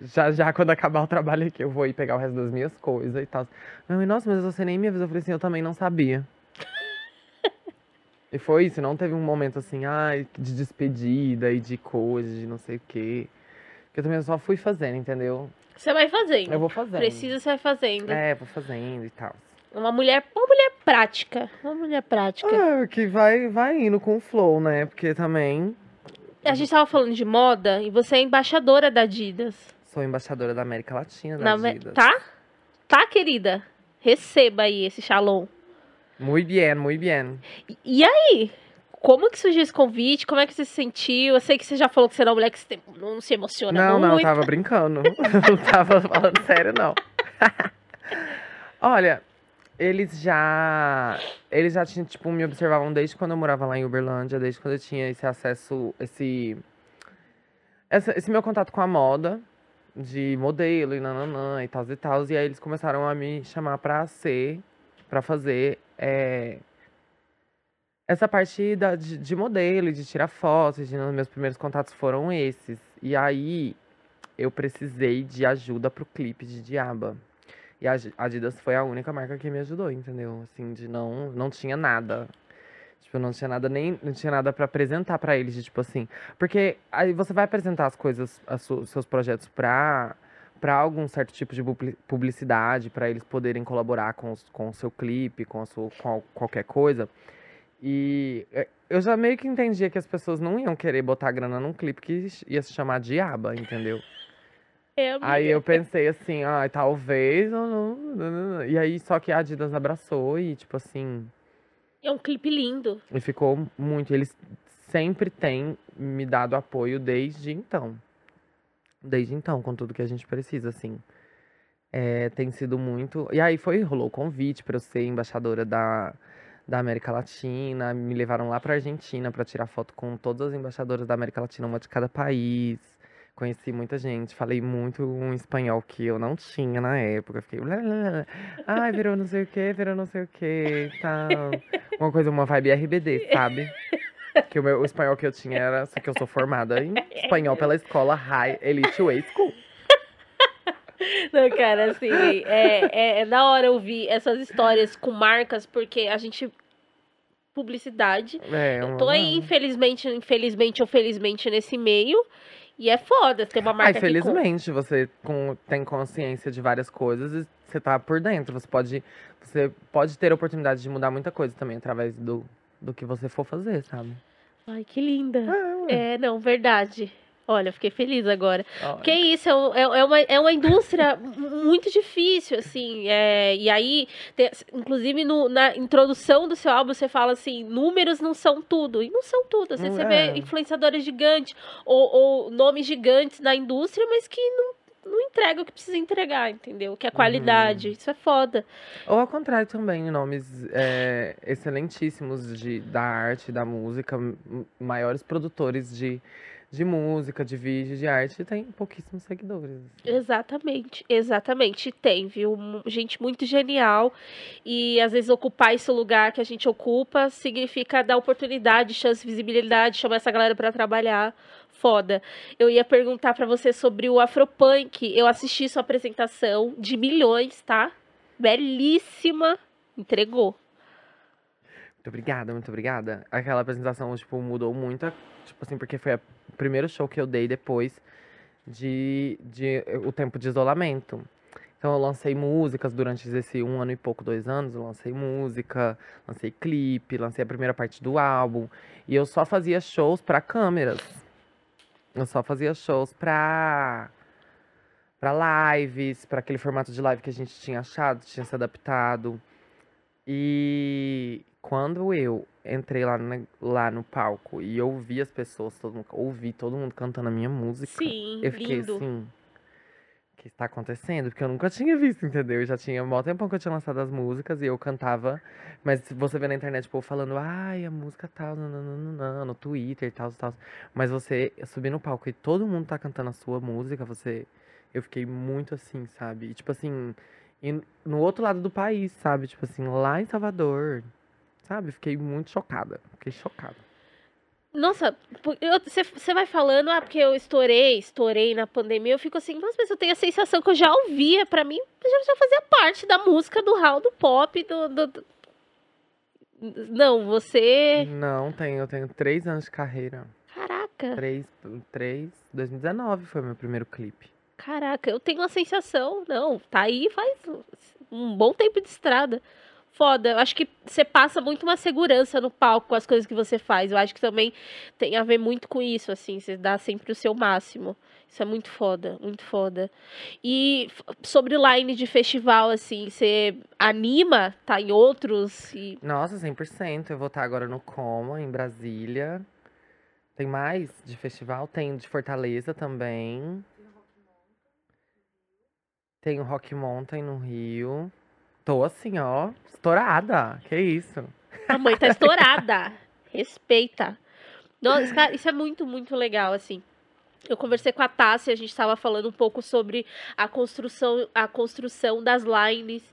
Já, já, quando acabar o trabalho aqui, eu vou ir pegar o resto das minhas coisas e tal. Minha mãe, nossa, mas você nem me avisou. Eu falei assim, eu também não sabia. [LAUGHS] e foi isso, não teve um momento assim, ai, de despedida e de coisa, de não sei o quê. Porque eu também só fui fazendo, entendeu? você vai fazendo. Eu vou fazendo. Precisa, você vai fazendo. É, vou fazendo e tal. Uma mulher, uma mulher prática. Uma mulher prática. Ah, que vai, vai indo com o flow, né? Porque também A gente tava falando de moda e você é embaixadora da Adidas. Sou embaixadora da América Latina, da Na Adidas. Tá? Tá, querida? Receba aí esse shalom. Muito bem, muito bem. E- E aí? Como que surgiu esse convite? Como é que você se sentiu? Eu sei que você já falou que você é uma mulher que se- não se emociona Não, não, eu muito. tava brincando. [LAUGHS] não tava falando sério, não. [LAUGHS] Olha, eles já. Eles já tinham, tipo, me observavam desde quando eu morava lá em Uberlândia, desde quando eu tinha esse acesso, esse. essa- esse meu contato com a moda, de modelo e nananã e tal e tal. E aí eles começaram a me chamar pra ser, pra fazer. é, essa parte da, de, de modelo, e de tirar fotos, de, meus primeiros contatos foram esses. E aí eu precisei de ajuda pro clipe de Diaba. E a Adi- Adidas foi a única marca que me ajudou, entendeu? Assim, de não, não tinha nada. Tipo, não tinha nada nem, não tinha nada pra apresentar pra eles, de, tipo assim. Porque aí você vai apresentar as coisas, os seus projetos pra para algum certo tipo de publi- publicidade, pra eles poderem colaborar com, os- com o seu clipe, com, a sua, com qualquer coisa. E é, eu já meio que entendia que as pessoas não iam querer botar grana num clipe que ia se chamar Diaba, entendeu? [LAUGHS] É. Aí eu pensei assim, ah, talvez ou não, não, não. E aí só que a Adidas abraçou e tipo assim, É um clipe lindo. e ficou muito, eles sempre têm me dado apoio desde então. Desde então, com tudo que a gente precisa, assim. É, tem sido muito. E aí foi, rolou o convite para eu ser embaixadora da, da América Latina. Me levaram lá pra Argentina para tirar foto com todas as embaixadoras da América Latina, uma de cada país. Conheci muita gente, falei muito um espanhol que eu não tinha na época. Fiquei. Ai, virou não sei o que, virou não sei o que e tal. Uma coisa, uma vibe RBD, sabe? Que o, meu, o espanhol que eu tinha era. Só que eu sou formada em espanhol pela escola High Elite Way School. Não, cara, assim, é, é, é da hora ouvir essas histórias com marcas, porque a gente. Publicidade. É, Eu tô aí, infelizmente, infelizmente ou felizmente nesse meio. E é foda ter uma marca Ai, que com- felizmente, você com- tem consciência de várias coisas e você tá por dentro. Você pode, você pode ter a oportunidade de mudar muita coisa também através do, do que você for fazer, sabe? Ai, que linda. Ué. É, não, verdade. Olha, fiquei feliz agora. Olha. Porque é isso, é, é- é uma, é uma indústria [LAUGHS] mu- muito difícil, assim. é, e aí, inclusive no- na introdução do seu álbum, você fala assim: números não são tudo. E não são tudo. Assim, você é. vê influenciadores gigantes ou, ou nomes gigantes na indústria, mas que não, não entregam o que precisa entregar, entendeu? Que é qualidade. Isso é foda. Ou ao contrário também, nomes é, excelentíssimos de, da arte, da música, maiores produtores de, de música, de vídeo, de arte, tem pouquíssimos seguidores. assim. Exatamente, exatamente. Tem, viu? Gente muito genial. E às vezes ocupar esse lugar que a gente ocupa significa dar oportunidade, chance, visibilidade, chamar essa galera pra trabalhar. Foda. Eu ia perguntar pra você sobre o Afropunk. Eu assisti sua apresentação de milhões, tá? Belíssima. Entregou. Muito obrigada, muito obrigada. Aquela apresentação, tipo, mudou muito, tipo assim, porque foi a- primeiro show que eu dei depois de, de o tempo de isolamento. Então eu lancei músicas durante esse um ano e pouco, dois anos, eu lancei música, lancei clipe, lancei a primeira parte do álbum. E eu só fazia shows pra câmeras. Eu só fazia shows pra, pra lives, pra aquele formato de live que a gente tinha achado, tinha se adaptado. E quando eu entrei lá, na- lá no palco e ouvi as pessoas, todo mundo, ouvi todo mundo cantando a minha música, Sim, eu fiquei lindo. assim. O que está acontecendo? Porque eu nunca tinha visto, entendeu? Eu já tinha um tempão que eu tinha lançado as músicas e eu cantava. Mas você vê na internet, o povo falando, ai, a música tal, nananana, no Twitter e tal, tal. Mas você subir no palco e todo mundo tá cantando a sua música, você. Eu fiquei muito assim, sabe? E, tipo assim, e no outro lado do país, sabe? Tipo assim, lá em Salvador, sabe? Fiquei muito chocada. Fiquei chocada. Nossa, você vai falando, ah, porque eu estourei, estourei na pandemia, eu fico assim, mas eu tenho a sensação que eu já ouvia, pra mim, já, já fazia parte da música do hall, do pop, do, do- do- Não, você... Não, tenho, eu tenho três anos de carreira. Caraca, Três, três, 2019 foi meu primeiro clipe. caraca, eu tenho uma sensação, não, tá aí faz um bom tempo de estrada. Foda, eu acho que você passa muito uma segurança no palco com as coisas que você faz. Eu acho que também tem a ver muito com isso, assim, você dá sempre o seu máximo. Isso é muito foda, muito foda. E sobre line de festival, assim, você anima, tá em outros e Nossa, 100%. Eu vou estar agora no Coma, em Brasília. Tem mais de festival? Tem de Fortaleza também. Tem o Rock Mountain no Rio. Tô assim, ó, estourada. Que isso? a mãe tá [LAUGHS] estourada. Respeita. Nossa, cara, isso é muito, muito legal, assim. Eu conversei com a Tássia, a gente estava falando um pouco sobre a construção, a construção das lines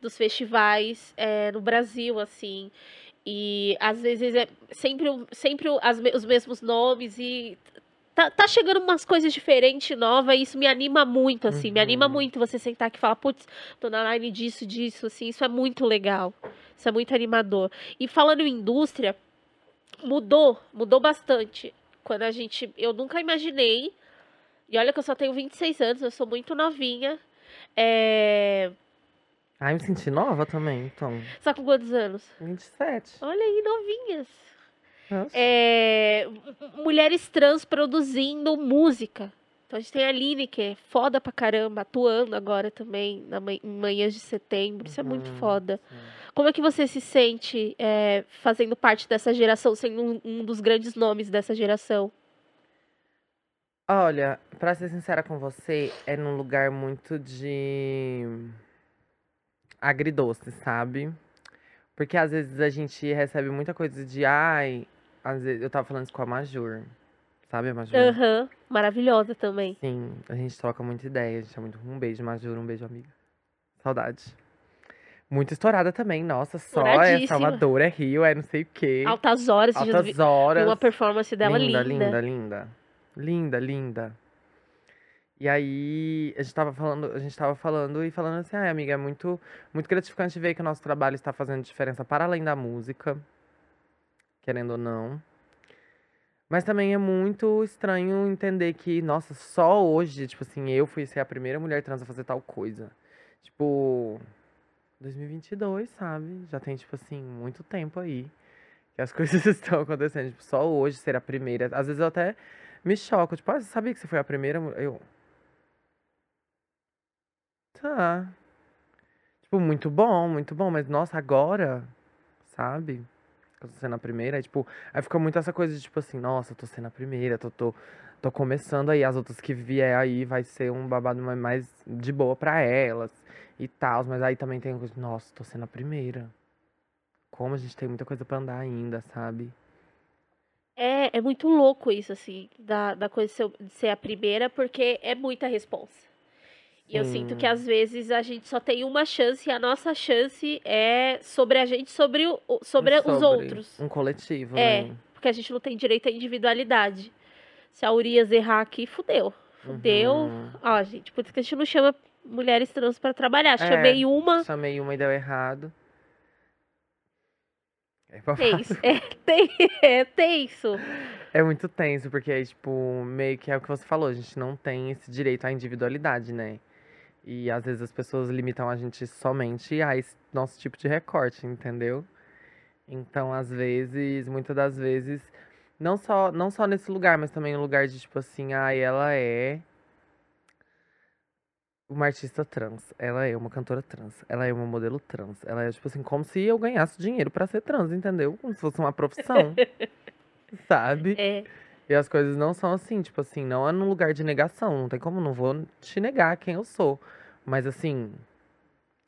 dos festivais é, no Brasil, assim. E às vezes é sempre, sempre as os mesmos nomes e tá, tá chegando umas coisas diferentes, novas, e isso me anima muito, assim, me anima Uhum. muito você sentar aqui e falar, putz, tô na line disso, disso, assim, isso é muito legal. Isso é muito animador. E falando em indústria, mudou, mudou bastante. Quando a gente. Eu nunca imaginei. E olha que eu só tenho 26 anos, eu sou muito novinha. É. Ai, me senti nova também, então. Tá com quantos anos? 27. Olha aí, novinhas. É, mulheres trans produzindo música. Então a gente tem a Aline, que é foda pra caramba, atuando agora também na man- em manhãs de setembro. Isso é muito Uhum, foda. sim. Como é que você se sente é, fazendo parte dessa geração, sendo um, um dos grandes nomes dessa geração? Olha, pra ser sincera com você, é num lugar muito de agridoce, sabe? Porque às vezes a gente recebe muita coisa de ai, às vezes eu tava falando isso com a Majur. Sabe a Majur? Aham, maravilhosa também. Sim, a gente troca muita ideia, a gente é muito um beijo, Majur, um beijo, amiga. Saudade. Muito estourada também, nossa, só é. Salvador, é Rio, é não sei o quê. Altas horas, Altas vi, horas. uma performance dela linda, linda. linda, linda. Linda, linda. E aí, a gente tava falando, a gente tava falando e falando assim, ai, amiga, é muito, muito gratificante ver que o nosso trabalho está fazendo diferença para além da música, querendo ou não. Mas também é muito estranho entender que, nossa, só hoje, tipo assim, eu fui ser a primeira mulher trans a fazer tal coisa. Tipo, 2022, sabe? Já tem, tipo assim, muito tempo aí que as [LAUGHS] coisas estão acontecendo. Tipo, só hoje ser a primeira. Às vezes eu até me choco. Tipo, ah, você sabia que você foi a primeira? mu- Eu. Tá. Tipo, muito bom, muito bom. Mas, nossa, agora, sabe? Eu tô sendo a primeira. Tipo, aí fica muito essa coisa de, tipo assim, nossa, eu tô sendo a primeira, tô, tô, tô começando aí. As outras que vier aí vai ser um babado mais- de boa pra elas e tal. Mas aí também tem coisa, nossa, tô sendo a primeira. Como a gente tem muita coisa pra andar ainda, sabe? É, é muito louco isso, assim, da, da coisa de ser a primeira, porque é muita responsa. E eu sinto que Sim. às vezes a gente só tem uma chance e a nossa chance é sobre a gente, sobre, o, o- sobre, os Sobre outros. Um coletivo, É. né? Porque a gente não tem direito à individualidade. Se a Urias errar aqui, fudeu. Fudeu. Uhum. Ó, gente, por isso que a gente não chama mulheres trans pra trabalhar. É. Chamei uma. Chamei uma e deu errado. É. Tenso. [LAUGHS] É, tem, é tenso. É muito tenso, porque tipo, meio que é o que você falou, a gente não tem esse direito à individualidade, né? E às vezes as pessoas limitam a gente somente a esse nosso tipo de recorte, entendeu? Então, às vezes, muitas das vezes, não só, não só nesse lugar, mas também no lugar de tipo assim, ai, ela é uma artista trans, ela é uma cantora trans, ela é uma modelo trans, ela é tipo assim, como se eu ganhasse dinheiro pra ser trans, entendeu? Como se fosse uma profissão, [LAUGHS] sabe? É. E as coisas não são assim, tipo assim, não é num lugar de negação, não tem como, não vou te negar quem eu sou. Mas assim,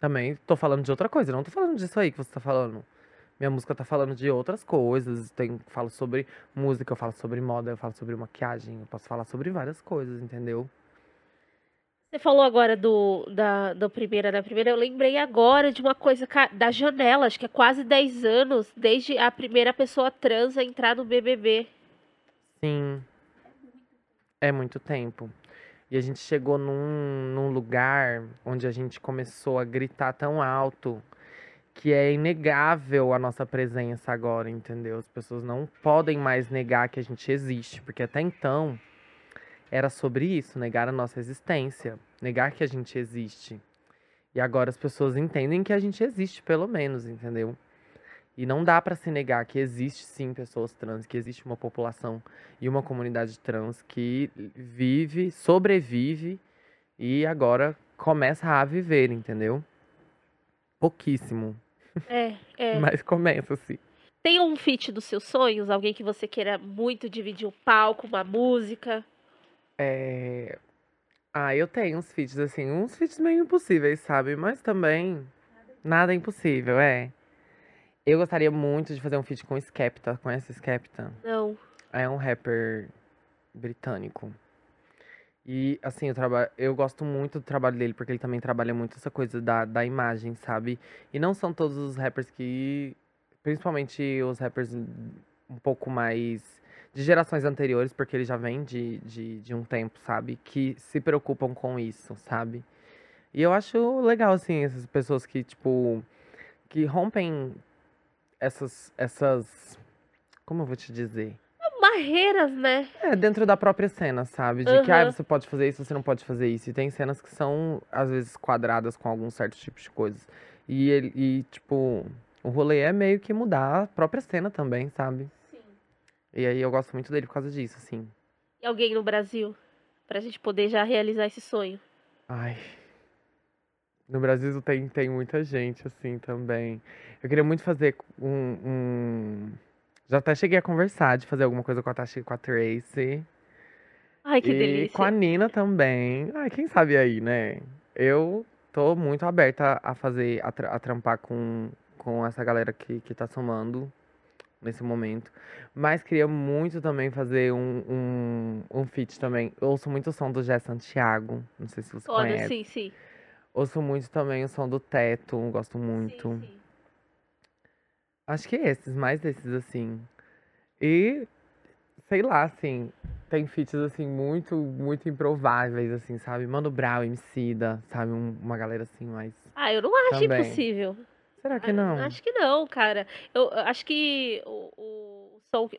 também tô falando de outra coisa, não tô falando disso aí que você tá falando. Minha música tá falando de outras coisas, tem, falo sobre música, eu falo sobre moda, eu falo sobre maquiagem, eu posso falar sobre várias coisas, entendeu? Você falou agora do, da, do primeira da primeira, eu lembrei agora de uma coisa da janela, acho que é quase 10 anos, desde a primeira pessoa trans a entrar no BBB. Sim. É muito tempo. E a gente chegou num, num lugar onde a gente começou a gritar tão alto que é inegável a nossa presença agora, entendeu? As pessoas não podem mais negar que a gente existe, porque até então era sobre isso, negar a nossa existência, negar que a gente existe. E agora as pessoas entendem que a gente existe, pelo menos, entendeu? E não dá pra se negar que existe sim pessoas trans, que existe uma população e uma comunidade trans que vive, sobrevive e agora começa a viver, entendeu? Pouquíssimo, É, é. [LAUGHS] mas começa assim. Tem um feat dos seus sonhos? Alguém que você queira muito dividir o palco, uma música? É... Ah, eu tenho uns feats assim, uns feats meio impossíveis, sabe? Mas também nada é impossível, é. Eu gostaria muito de fazer um feat com Skepta. Conhece Skepta? Não. É um rapper britânico. E, assim, eu, traba... eu gosto muito do trabalho dele, porque ele também trabalha muito essa coisa da, da imagem, sabe? E não são todos os rappers que. Principalmente os rappers um pouco mais. de gerações anteriores, porque ele já vem de, de, de um tempo, sabe? Que se preocupam com isso, sabe? E eu acho legal, assim, essas pessoas que, tipo. que rompem essas. essas. Como eu vou te dizer? Barreiras, né? É, dentro da própria cena, sabe? De que, ah, você pode fazer isso, você não pode fazer isso. E tem cenas que são, às vezes, quadradas com alguns certos tipos de coisas. E, ele, e tipo, o rolê é meio que mudar a própria cena também, sabe? Sim. E aí eu gosto muito dele por causa disso, assim. E alguém no Brasil? Pra gente poder já realizar esse sonho. Ai. No Brasil tem, tem muita gente, assim, também. Eu queria muito fazer um, um... Já até cheguei a conversar de fazer alguma coisa com a Tasha e com a Tracy. Ai, que e delícia. com a Nina também. Ai, quem sabe aí, né? Eu tô muito aberta a fazer, a, tra- a trampar com, com essa galera que, que tá somando nesse momento. Mas queria muito também fazer um, um, um feat também. Eu ouço muito o som do Jé Santiago. Não sei se você Foda, conhece. sim, sim. Ouço muito também o som do Teto. Gosto muito. Sim, sim. Acho que esses, mais desses, assim. E, sei lá, assim, tem feats, assim, muito, muito improváveis, assim, sabe? Mano Brown, Emicida, sabe? Um- uma galera, assim, mais... Ah, eu não acho Também. impossível. Será que Ah, não? Acho que não, cara. Eu eu acho que o, o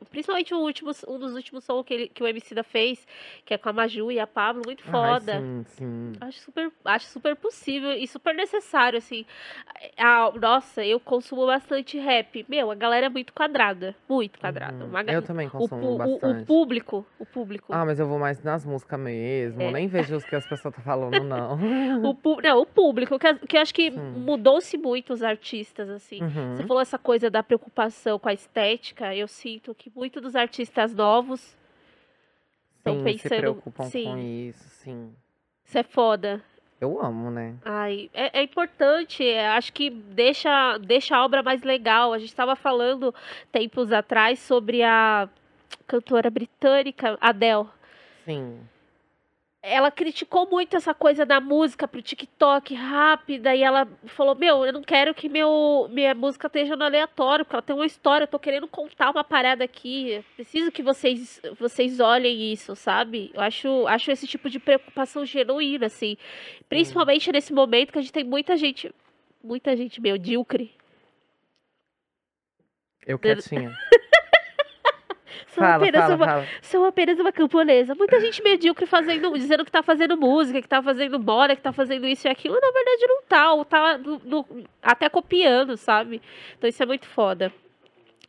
principalmente o último, um dos últimos sons que, ele, que o Emicida fez, que é com a Maju e a Pablo, muito Ai, foda. sim, sim. Acho super, acho super possível e super necessário, assim. Ah, nossa, eu consumo bastante rap. Meu, a galera é muito quadrada. Muito quadrada. Uhum. Uma Eu também o, consumo o- o bastante. público, o público. Ah, mas eu vou mais nas músicas mesmo. É. Nem vejo os que as pessoas estão falando, [LAUGHS] não. O, não, o público, que, que eu acho que mudou-se muito os artistas, assim. Você Uhum. falou essa coisa da preocupação com a estética. Eu sinto que muitos dos artistas novos estão Sim, se pensando. preocupam com sim, isso, sim. isso é foda. Eu amo, né? Ai, é, é importante, é, acho que deixa, deixa a obra mais legal. A gente estava falando tempos atrás sobre a cantora britânica Adele. Sim. Ela criticou muito essa coisa da música pro TikTok rápida e ela falou: Meu, eu não quero que meu, minha música esteja no aleatório, porque ela tem uma história, eu tô querendo contar uma parada aqui. Preciso que vocês, vocês olhem isso, sabe? Eu acho, acho esse tipo de preocupação genuína, assim. Principalmente nesse momento que a gente tem muita gente, muita gente medíocre. Eu quietinha. [LAUGHS] Sou fala, apenas fala, uma, fala. sou apenas uma camponesa. Muita gente medíocre fazendo, dizendo que tá fazendo música, que tá fazendo bola, que tá fazendo isso e aquilo. Na verdade, não tá. Ou tá no- no- até copiando, sabe? Então isso é muito foda.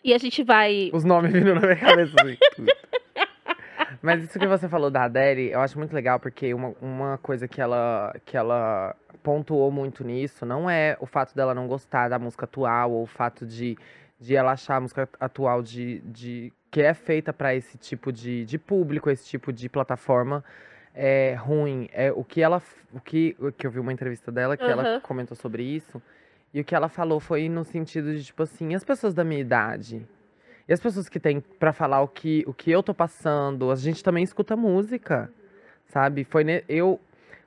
E a gente vai. Os nomes vindo na minha cabeça. assim. [LAUGHS] Mas isso que você falou da Adele, eu acho muito legal, porque uma, uma coisa que ela, que ela pontuou muito nisso não é o fato dela não gostar da música atual, ou o fato de, de ela achar a música atual de, de que é feita para esse tipo de, de público, esse tipo de plataforma é ruim. É o que ela, o que, o que eu vi uma entrevista dela que ela Aham. comentou sobre isso. E o que ela falou foi no sentido de, tipo assim, as pessoas da minha idade. E as pessoas que têm pra falar o que, o que eu tô passando, a gente também escuta música, sabe? Foi ne- eu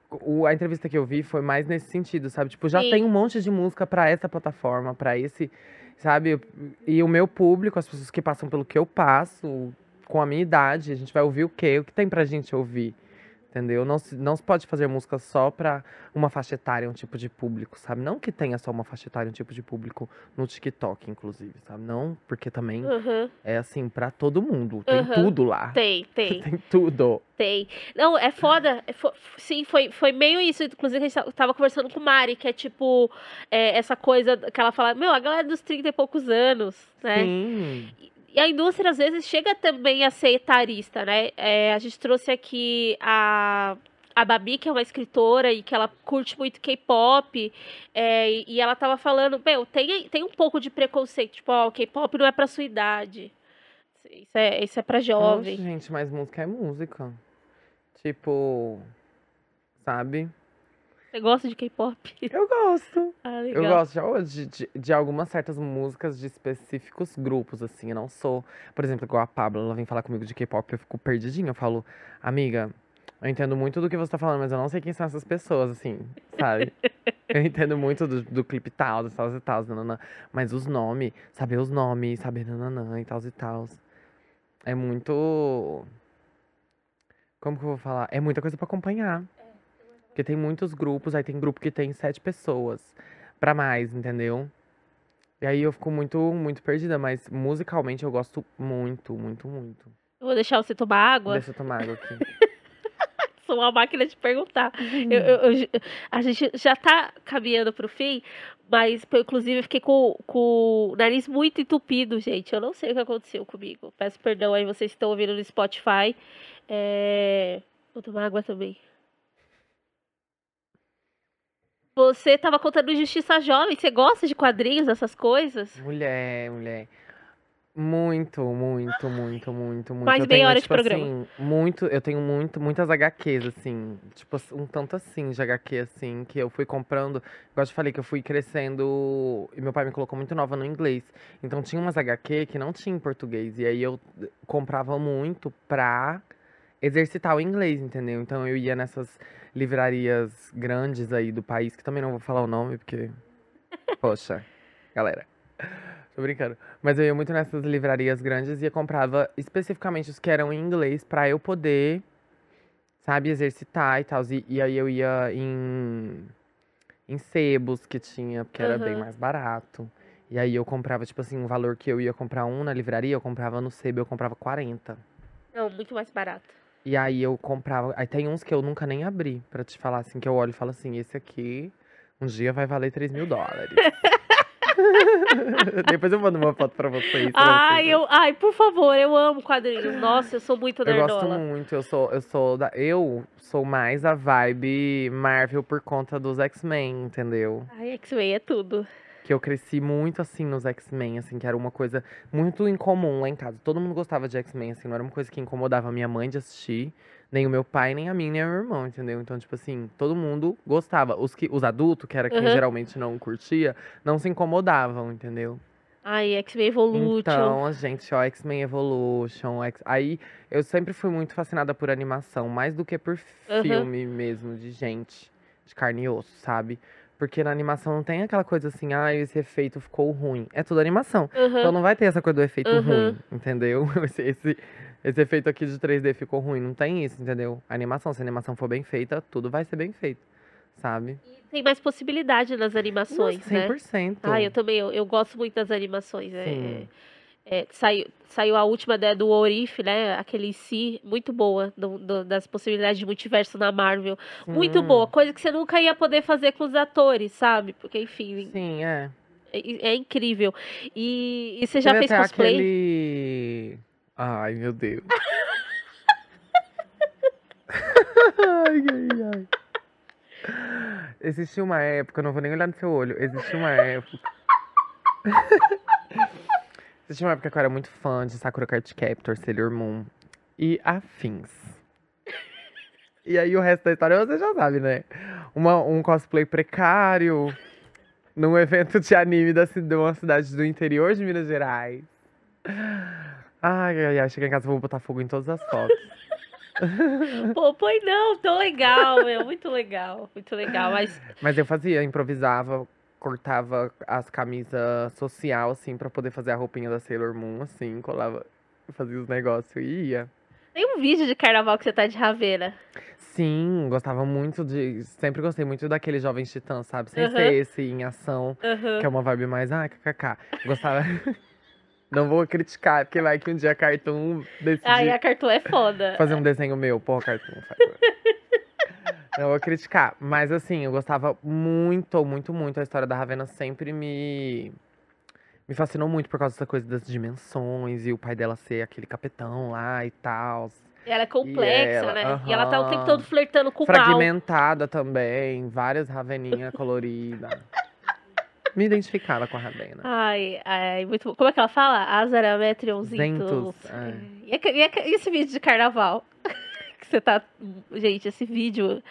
o- a entrevista que eu vi foi mais nesse sentido, sabe? Tipo, já Sim. tem um monte de música pra essa plataforma, pra esse, sabe? E o meu público, as pessoas que passam pelo que eu passo, com a minha idade, a gente vai ouvir o quê? O que tem pra gente ouvir? Entendeu? Não se, não se pode fazer música só pra uma faixa etária, um tipo de público, sabe? Não que tenha só uma faixa etária, um tipo de público no TikTok, inclusive, sabe? Não, porque também Aham. é assim, pra todo mundo. Tem Aham. tudo lá. Tem, tem. [LAUGHS] Tem tudo. Tem. Não, é foda. é fo- sim, foi, foi meio isso. Inclusive, a gente ta- tava conversando com Mari, que é tipo, é, essa coisa que ela fala, meu, a galera dos 30 e poucos anos, né? Sim. E a indústria, às vezes, chega também a ser etarista, né? É, a gente trouxe aqui a, a Babi, que é uma escritora e que ela curte muito K-pop. é, e- ela tava falando, meu, tem, tem um pouco de preconceito. Tipo, ó, o K-pop não é pra sua idade. Isso é, isso é pra jovem. Gente, mas música é música. Tipo, sabe? Você gosta de K-pop? [LAUGHS] Eu gosto. Ah. Eu gosto de, de, de algumas certas músicas de específicos grupos, assim. Eu não sou. Por exemplo, igual a Pablo, ela vem falar comigo de K-pop, eu fico perdidinha. Eu falo, amiga, eu entendo muito do que você tá falando, mas eu não sei quem são essas pessoas, assim, sabe? [LAUGHS] eu entendo muito do, do clipe tal, das tal e tal, nananã. Mas os nomes, saber os nomes, saber nananã e tal e tal. É muito. Como que eu vou falar? É muita coisa pra acompanhar. Porque tem muitos grupos, aí tem grupo que tem sete pessoas pra mais, entendeu? E aí eu fico muito, muito perdida, mas musicalmente eu gosto muito, muito, muito. Eu vou deixar você tomar água. Deixa eu tomar água aqui. [LAUGHS] Sou uma máquina de perguntar. Eu- eu- eu- a gente já tá caminhando pro fim, mas eu, inclusive eu fiquei com, com o nariz muito entupido, gente. Eu não sei o que aconteceu comigo. Peço perdão aí, vocês que estão ouvindo no Spotify. É, Vou tomar água também. Você tava contando Justiça Jovem. Você gosta de quadrinhos, essas coisas? Mulher, mulher. Muito, muito, muito, muito, muito. Mais eu meia tenho, hora de tipo programa. Assim, muito, eu tenho muito, muitas HQs, assim. Tipo, um tanto assim de HQ, assim, que eu fui comprando. Igual eu te falei, que eu fui crescendo. E meu pai me colocou muito nova no inglês. Então tinha umas HQ que não tinha em português. E aí eu comprava muito pra exercitar o inglês, entendeu? Então eu ia nessas livrarias grandes aí do país, que também não vou falar o nome, porque. [LAUGHS] Poxa, galera. Tô brincando. Mas eu ia muito nessas livrarias grandes e eu comprava especificamente os que eram em inglês pra eu poder, sabe, exercitar e tal. E, e aí eu ia em, em sebos que tinha, porque era bem Aham. mais barato. E aí eu comprava, tipo assim, um valor que eu ia comprar um na livraria, eu comprava no sebo, eu comprava 40. Não, muito mais barato. E aí eu comprava. Aí tem uns que eu nunca nem abri, pra te falar assim, que eu olho e falo assim, esse aqui um dia vai valer 3 mil dólares. [LAUGHS] Depois eu mando uma foto pra vocês. Ai, eu, ai, por favor, eu amo quadrinhos. Nossa, eu sou muito Eu nerdola. gosto muito, eu sou, eu sou da. Eu sou mais a vibe Marvel por conta dos X-Men, entendeu? Ai, X-Men é tudo. Que eu cresci muito assim nos X-Men, assim, que era uma coisa muito incomum lá em casa. Todo mundo gostava de X-Men, assim, não era uma coisa que incomodava a minha mãe de assistir, nem o meu pai, nem a mim, nem o meu irmão, entendeu? Então, tipo assim, todo mundo gostava. Os, que, os adultos, que era quem Uhum. geralmente não curtia, não se incomodavam, entendeu? Ai, X-Men Evolution. Então, gente, ó, X-Men Evolution. X... Aí eu sempre fui muito fascinada por animação, mais do que por Aham. filme mesmo, de gente, de carne e osso, sabe? Porque na animação não tem aquela coisa assim, ah, esse efeito ficou ruim. É tudo animação. Aham. Então não vai ter essa coisa do efeito Uhum. ruim, entendeu? [LAUGHS] Esse, esse, esse efeito aqui de 3D ficou ruim. Não tem isso, entendeu? A animação, se a animação for bem feita, tudo vai ser bem feito, sabe? Tem mais possibilidade nas animações, Nossa, né? 100%. Ah, eu também, eu, eu gosto muito das animações. é- Sim. É, saiu, saiu a última né, do Orif, né? Aquele si, muito boa, do- do- das possibilidades de multiverso na Marvel. Muito Hum, boa, coisa que você nunca ia poder fazer com os atores, sabe? Porque, enfim, Sim, é. é, é incrível. E, e você já Teve fez cosplay? aquele... Ai, meu Deus. ai, ai, ai. Existia uma época, eu não vou nem olhar no seu olho. Existia uma época. [LAUGHS] Existia uma época que eu era muito fã de Sakura Card Captor, Sailor Moon e afins. E aí o resto da história você já sabe, né? Uma, um cosplay precário num evento de anime da, de uma cidade do interior de Minas Gerais. Ai, ai, ai, cheguei em casa vou botar fogo em todas as fotos. [LAUGHS] Pô, põe não, tão legal, meu, muito legal, muito legal. Mas Mas eu fazia, improvisava, cortava as camisas social, assim, pra poder fazer a roupinha da Sailor Moon, assim, colava, fazia os negócios e ia. tem um vídeo de carnaval que você tá de raveira. Sim, gostava muito de. Sempre gostei muito daquele Jovem Titã, sabe? Sem Aham. ser esse em ação, Aham. que é uma vibe mais, ah, kkk. Gostava. [LAUGHS] Não vou criticar, porque vai que um dia Cartoon decidir Ai, a Cartoon é foda. fazer um desenho meu. Porra, Cartoon, faz. [LAUGHS] Não vou criticar. Mas assim, eu gostava muito, muito, muito. A história da Ravena sempre me. Me fascinou muito por causa dessa coisa das dimensões e o pai dela ser aquele capetão lá e tal. Ela é complexa, ela, né? E ela tá o tempo todo flertando com o mal. Fragmentada também, várias Raveninha [LAUGHS] coloridas. Me identificava com a Ravena. Ai, ai, muito. Como é que ela fala? Azara Metrionzintos. Zentos, é. É. Aque- e esse vídeo de carnaval? [LAUGHS] que você tá. Gente, esse vídeo,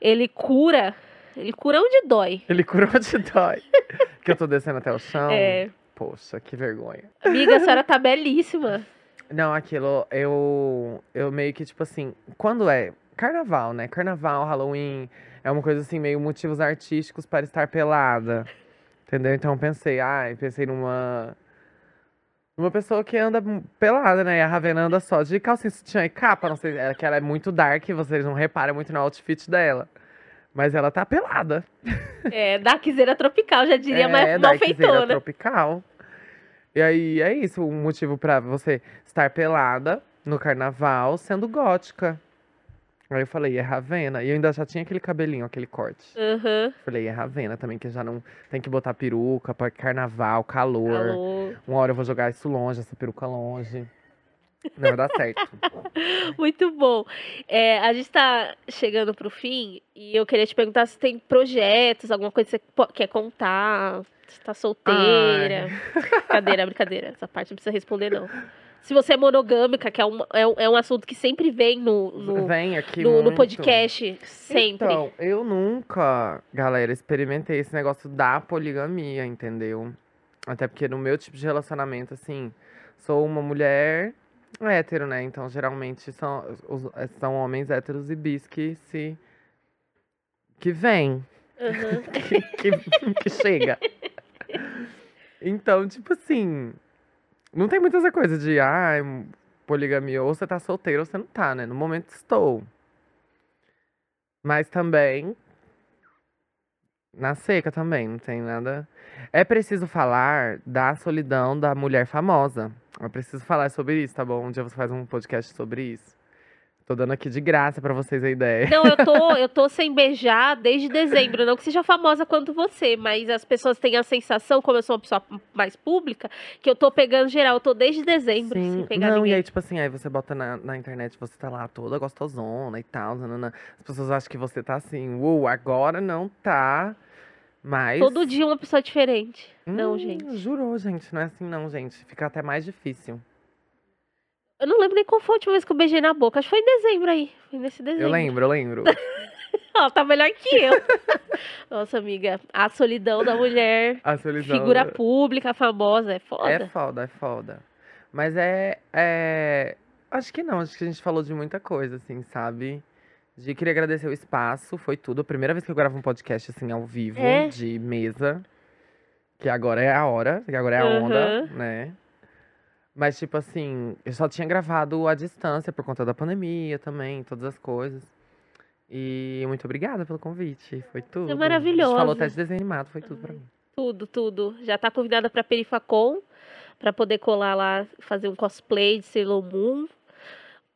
ele cura. Ele cura onde dói. Ele curou de dói. [LAUGHS] que eu tô descendo até o chão. É. Poxa, que vergonha. Amiga, a senhora tá belíssima. [LAUGHS] Não, aquilo, eu, eu meio que, tipo assim, quando é carnaval, né? Carnaval, Halloween, é uma coisa assim, meio motivos artísticos para estar pelada. Entendeu? Então eu pensei, ai, pensei numa. Numa pessoa que anda pelada, né? E a Ravena anda só de calcinha, sutiã e capa. Não sei, é que ela é muito dark, vocês não reparam muito no outfit dela. Mas ela tá pelada. É, Darkzeira tropical, já diria, é, mas malfeitona. tropical. E aí é isso, um motivo pra você estar pelada no carnaval sendo gótica. Aí eu falei, é Ravena. E eu ainda já tinha aquele cabelinho, aquele corte. Aham. Falei, é Ravena também, que já não tem que botar peruca pra carnaval, calor. Uma hora eu vou jogar isso longe, essa peruca longe. Não vai dar certo. [LAUGHS] Muito bom. É, a gente tá chegando pro fim e eu queria te perguntar se tem projetos, alguma coisa que você quer contar, se tá solteira. Brincadeira, brincadeira. Essa parte não precisa responder, não. Se você é monogâmica, que é um, é um, é um assunto que sempre vem no, no, Vem aqui no, no podcast. Sempre. Então, eu nunca, galera, experimentei esse negócio da poligamia, entendeu? Até porque no meu tipo de relacionamento, assim, sou uma mulher hétero, né? Então, geralmente, são, são homens héteros e bis que se... Que vêm, Aham. [LAUGHS] que, que, que chega. [LAUGHS] Então, tipo assim, não tem muita coisa de, ah, poligamia, ou você tá solteiro ou você não tá, né? No momento estou. Mas também, na seca também, não tem nada. É preciso falar da solidão da mulher famosa. É preciso falar sobre isso, tá bom? Um dia você faz um podcast sobre isso. Tô dando aqui de graça pra vocês a ideia. Não, eu tô, [LAUGHS] eu tô sem beijar desde dezembro. Não que seja famosa quanto você, mas as pessoas têm a sensação, como eu sou uma pessoa mais pública, que eu tô pegando geral. Eu tô desde dezembro sem Sim, pegar não, ninguém. e aí, tipo assim, aí você bota na, na internet, você tá lá toda gostosona e tal, nanana. as pessoas acham que você tá assim, uou, agora não tá, mas... Todo dia uma pessoa diferente. Não, Hum, gente. Jurou, gente, não é assim não, gente, fica até mais difícil. Eu não lembro nem qual foi a última vez que eu beijei na boca. Acho que foi em dezembro aí. Foi nesse dezembro. Eu lembro, eu lembro. [LAUGHS] Ela tá melhor que eu. [LAUGHS] Nossa, amiga. A solidão da mulher, A solidão... figura pública, famosa, é foda. É foda, é foda. Mas é, é... Acho que não, acho que a gente falou de muita coisa, assim, sabe? De queria agradecer o espaço, foi tudo. A primeira vez que eu gravo um podcast, assim, ao vivo, É? de mesa. Que agora é a hora, que agora é a onda, né? Mas, tipo assim, eu só tinha gravado à distância por conta da pandemia também, todas as coisas. E muito obrigada pelo convite, foi tudo. A gente maravilhoso. falou até de desenho animado, foi tudo pra mim. Tudo, tudo. Já tá convidada pra Perifacon Pra poder colar lá, fazer um cosplay de Sailor Moon.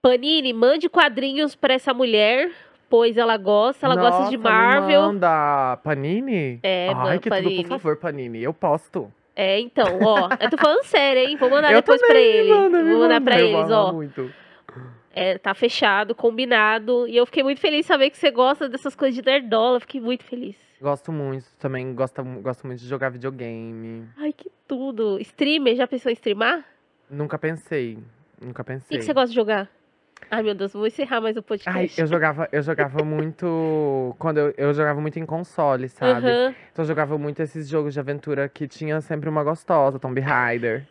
Panini, mande quadrinhos pra essa mulher, pois ela gosta, ela gosta de Nossa, Marvel. Manda Panini? É, Ai, mano, que Panini. tudo, por favor, Panini. Eu posto. É, então, ó, eu tô falando sério, hein? Vou mandar eu depois também, pra ele. Manda, Vou mandar manda. pra Eu eles, ó. Muito. É, tá fechado, combinado. E eu fiquei muito feliz de saber que você gosta dessas coisas de nerdola. Fiquei muito feliz. Gosto muito. Também gosto, gosto muito de jogar videogame. Ai, que tudo. Streamer, já pensou em streamar? Nunca pensei. Nunca O pensei. que, que você gosta de jogar? Ai, meu Deus, vou encerrar mais o Ai, podcast. eu jogava, eu jogava [LAUGHS] muito. Quando eu, eu jogava muito em console, sabe? Aham. Então eu jogava muito esses jogos de aventura que tinha sempre uma gostosa, Tomb Raider.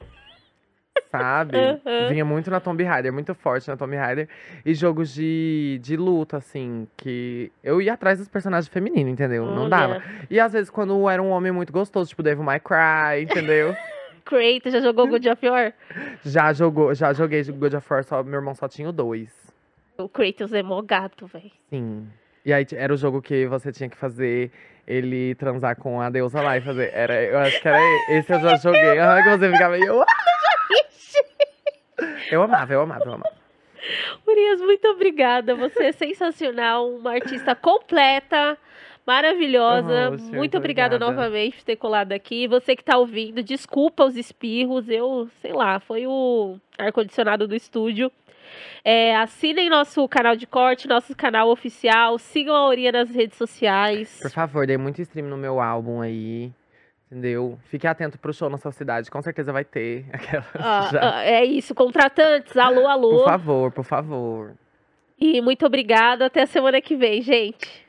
Sabe? [LAUGHS] Aham. Vinha muito na Tomb Raider, muito forte na Tomb Raider. E jogos de, de luta, assim, que eu ia atrás dos personagens femininos, entendeu? Não dava. E às vezes quando era um homem muito gostoso, tipo Devil May Cry, entendeu? [LAUGHS] Kratos, já jogou God of War? [LAUGHS] já jogou, já joguei God of War, só, meu irmão só tinha o dois. O Kratos é mó gato, velho. Sim. E aí era o jogo que você tinha que fazer ele transar com a deusa lá e fazer. Era, eu acho que era esse eu já joguei. Aham, que você ficava aí. Eu, eu amava, eu amava, eu amava. Urias, muito obrigada. Você é sensacional, uma artista completa, maravilhosa. Oxe, muito obrigada obrigada. novamente por ter colado aqui. Você que tá ouvindo, desculpa os espirros. Eu, sei lá, foi o ar-condicionado do estúdio. É, assinem nosso canal de corte, nosso canal oficial. Sigam a Uria nas redes sociais. Por favor, dê muito stream no meu álbum aí. Entendeu? Fique atento pro show na sua cidade, com certeza vai ter. [LAUGHS] Aquela Ah, ah, é isso, contratantes, alô, alô. Por favor, por favor. E muito obrigada. Até a semana que vem, gente.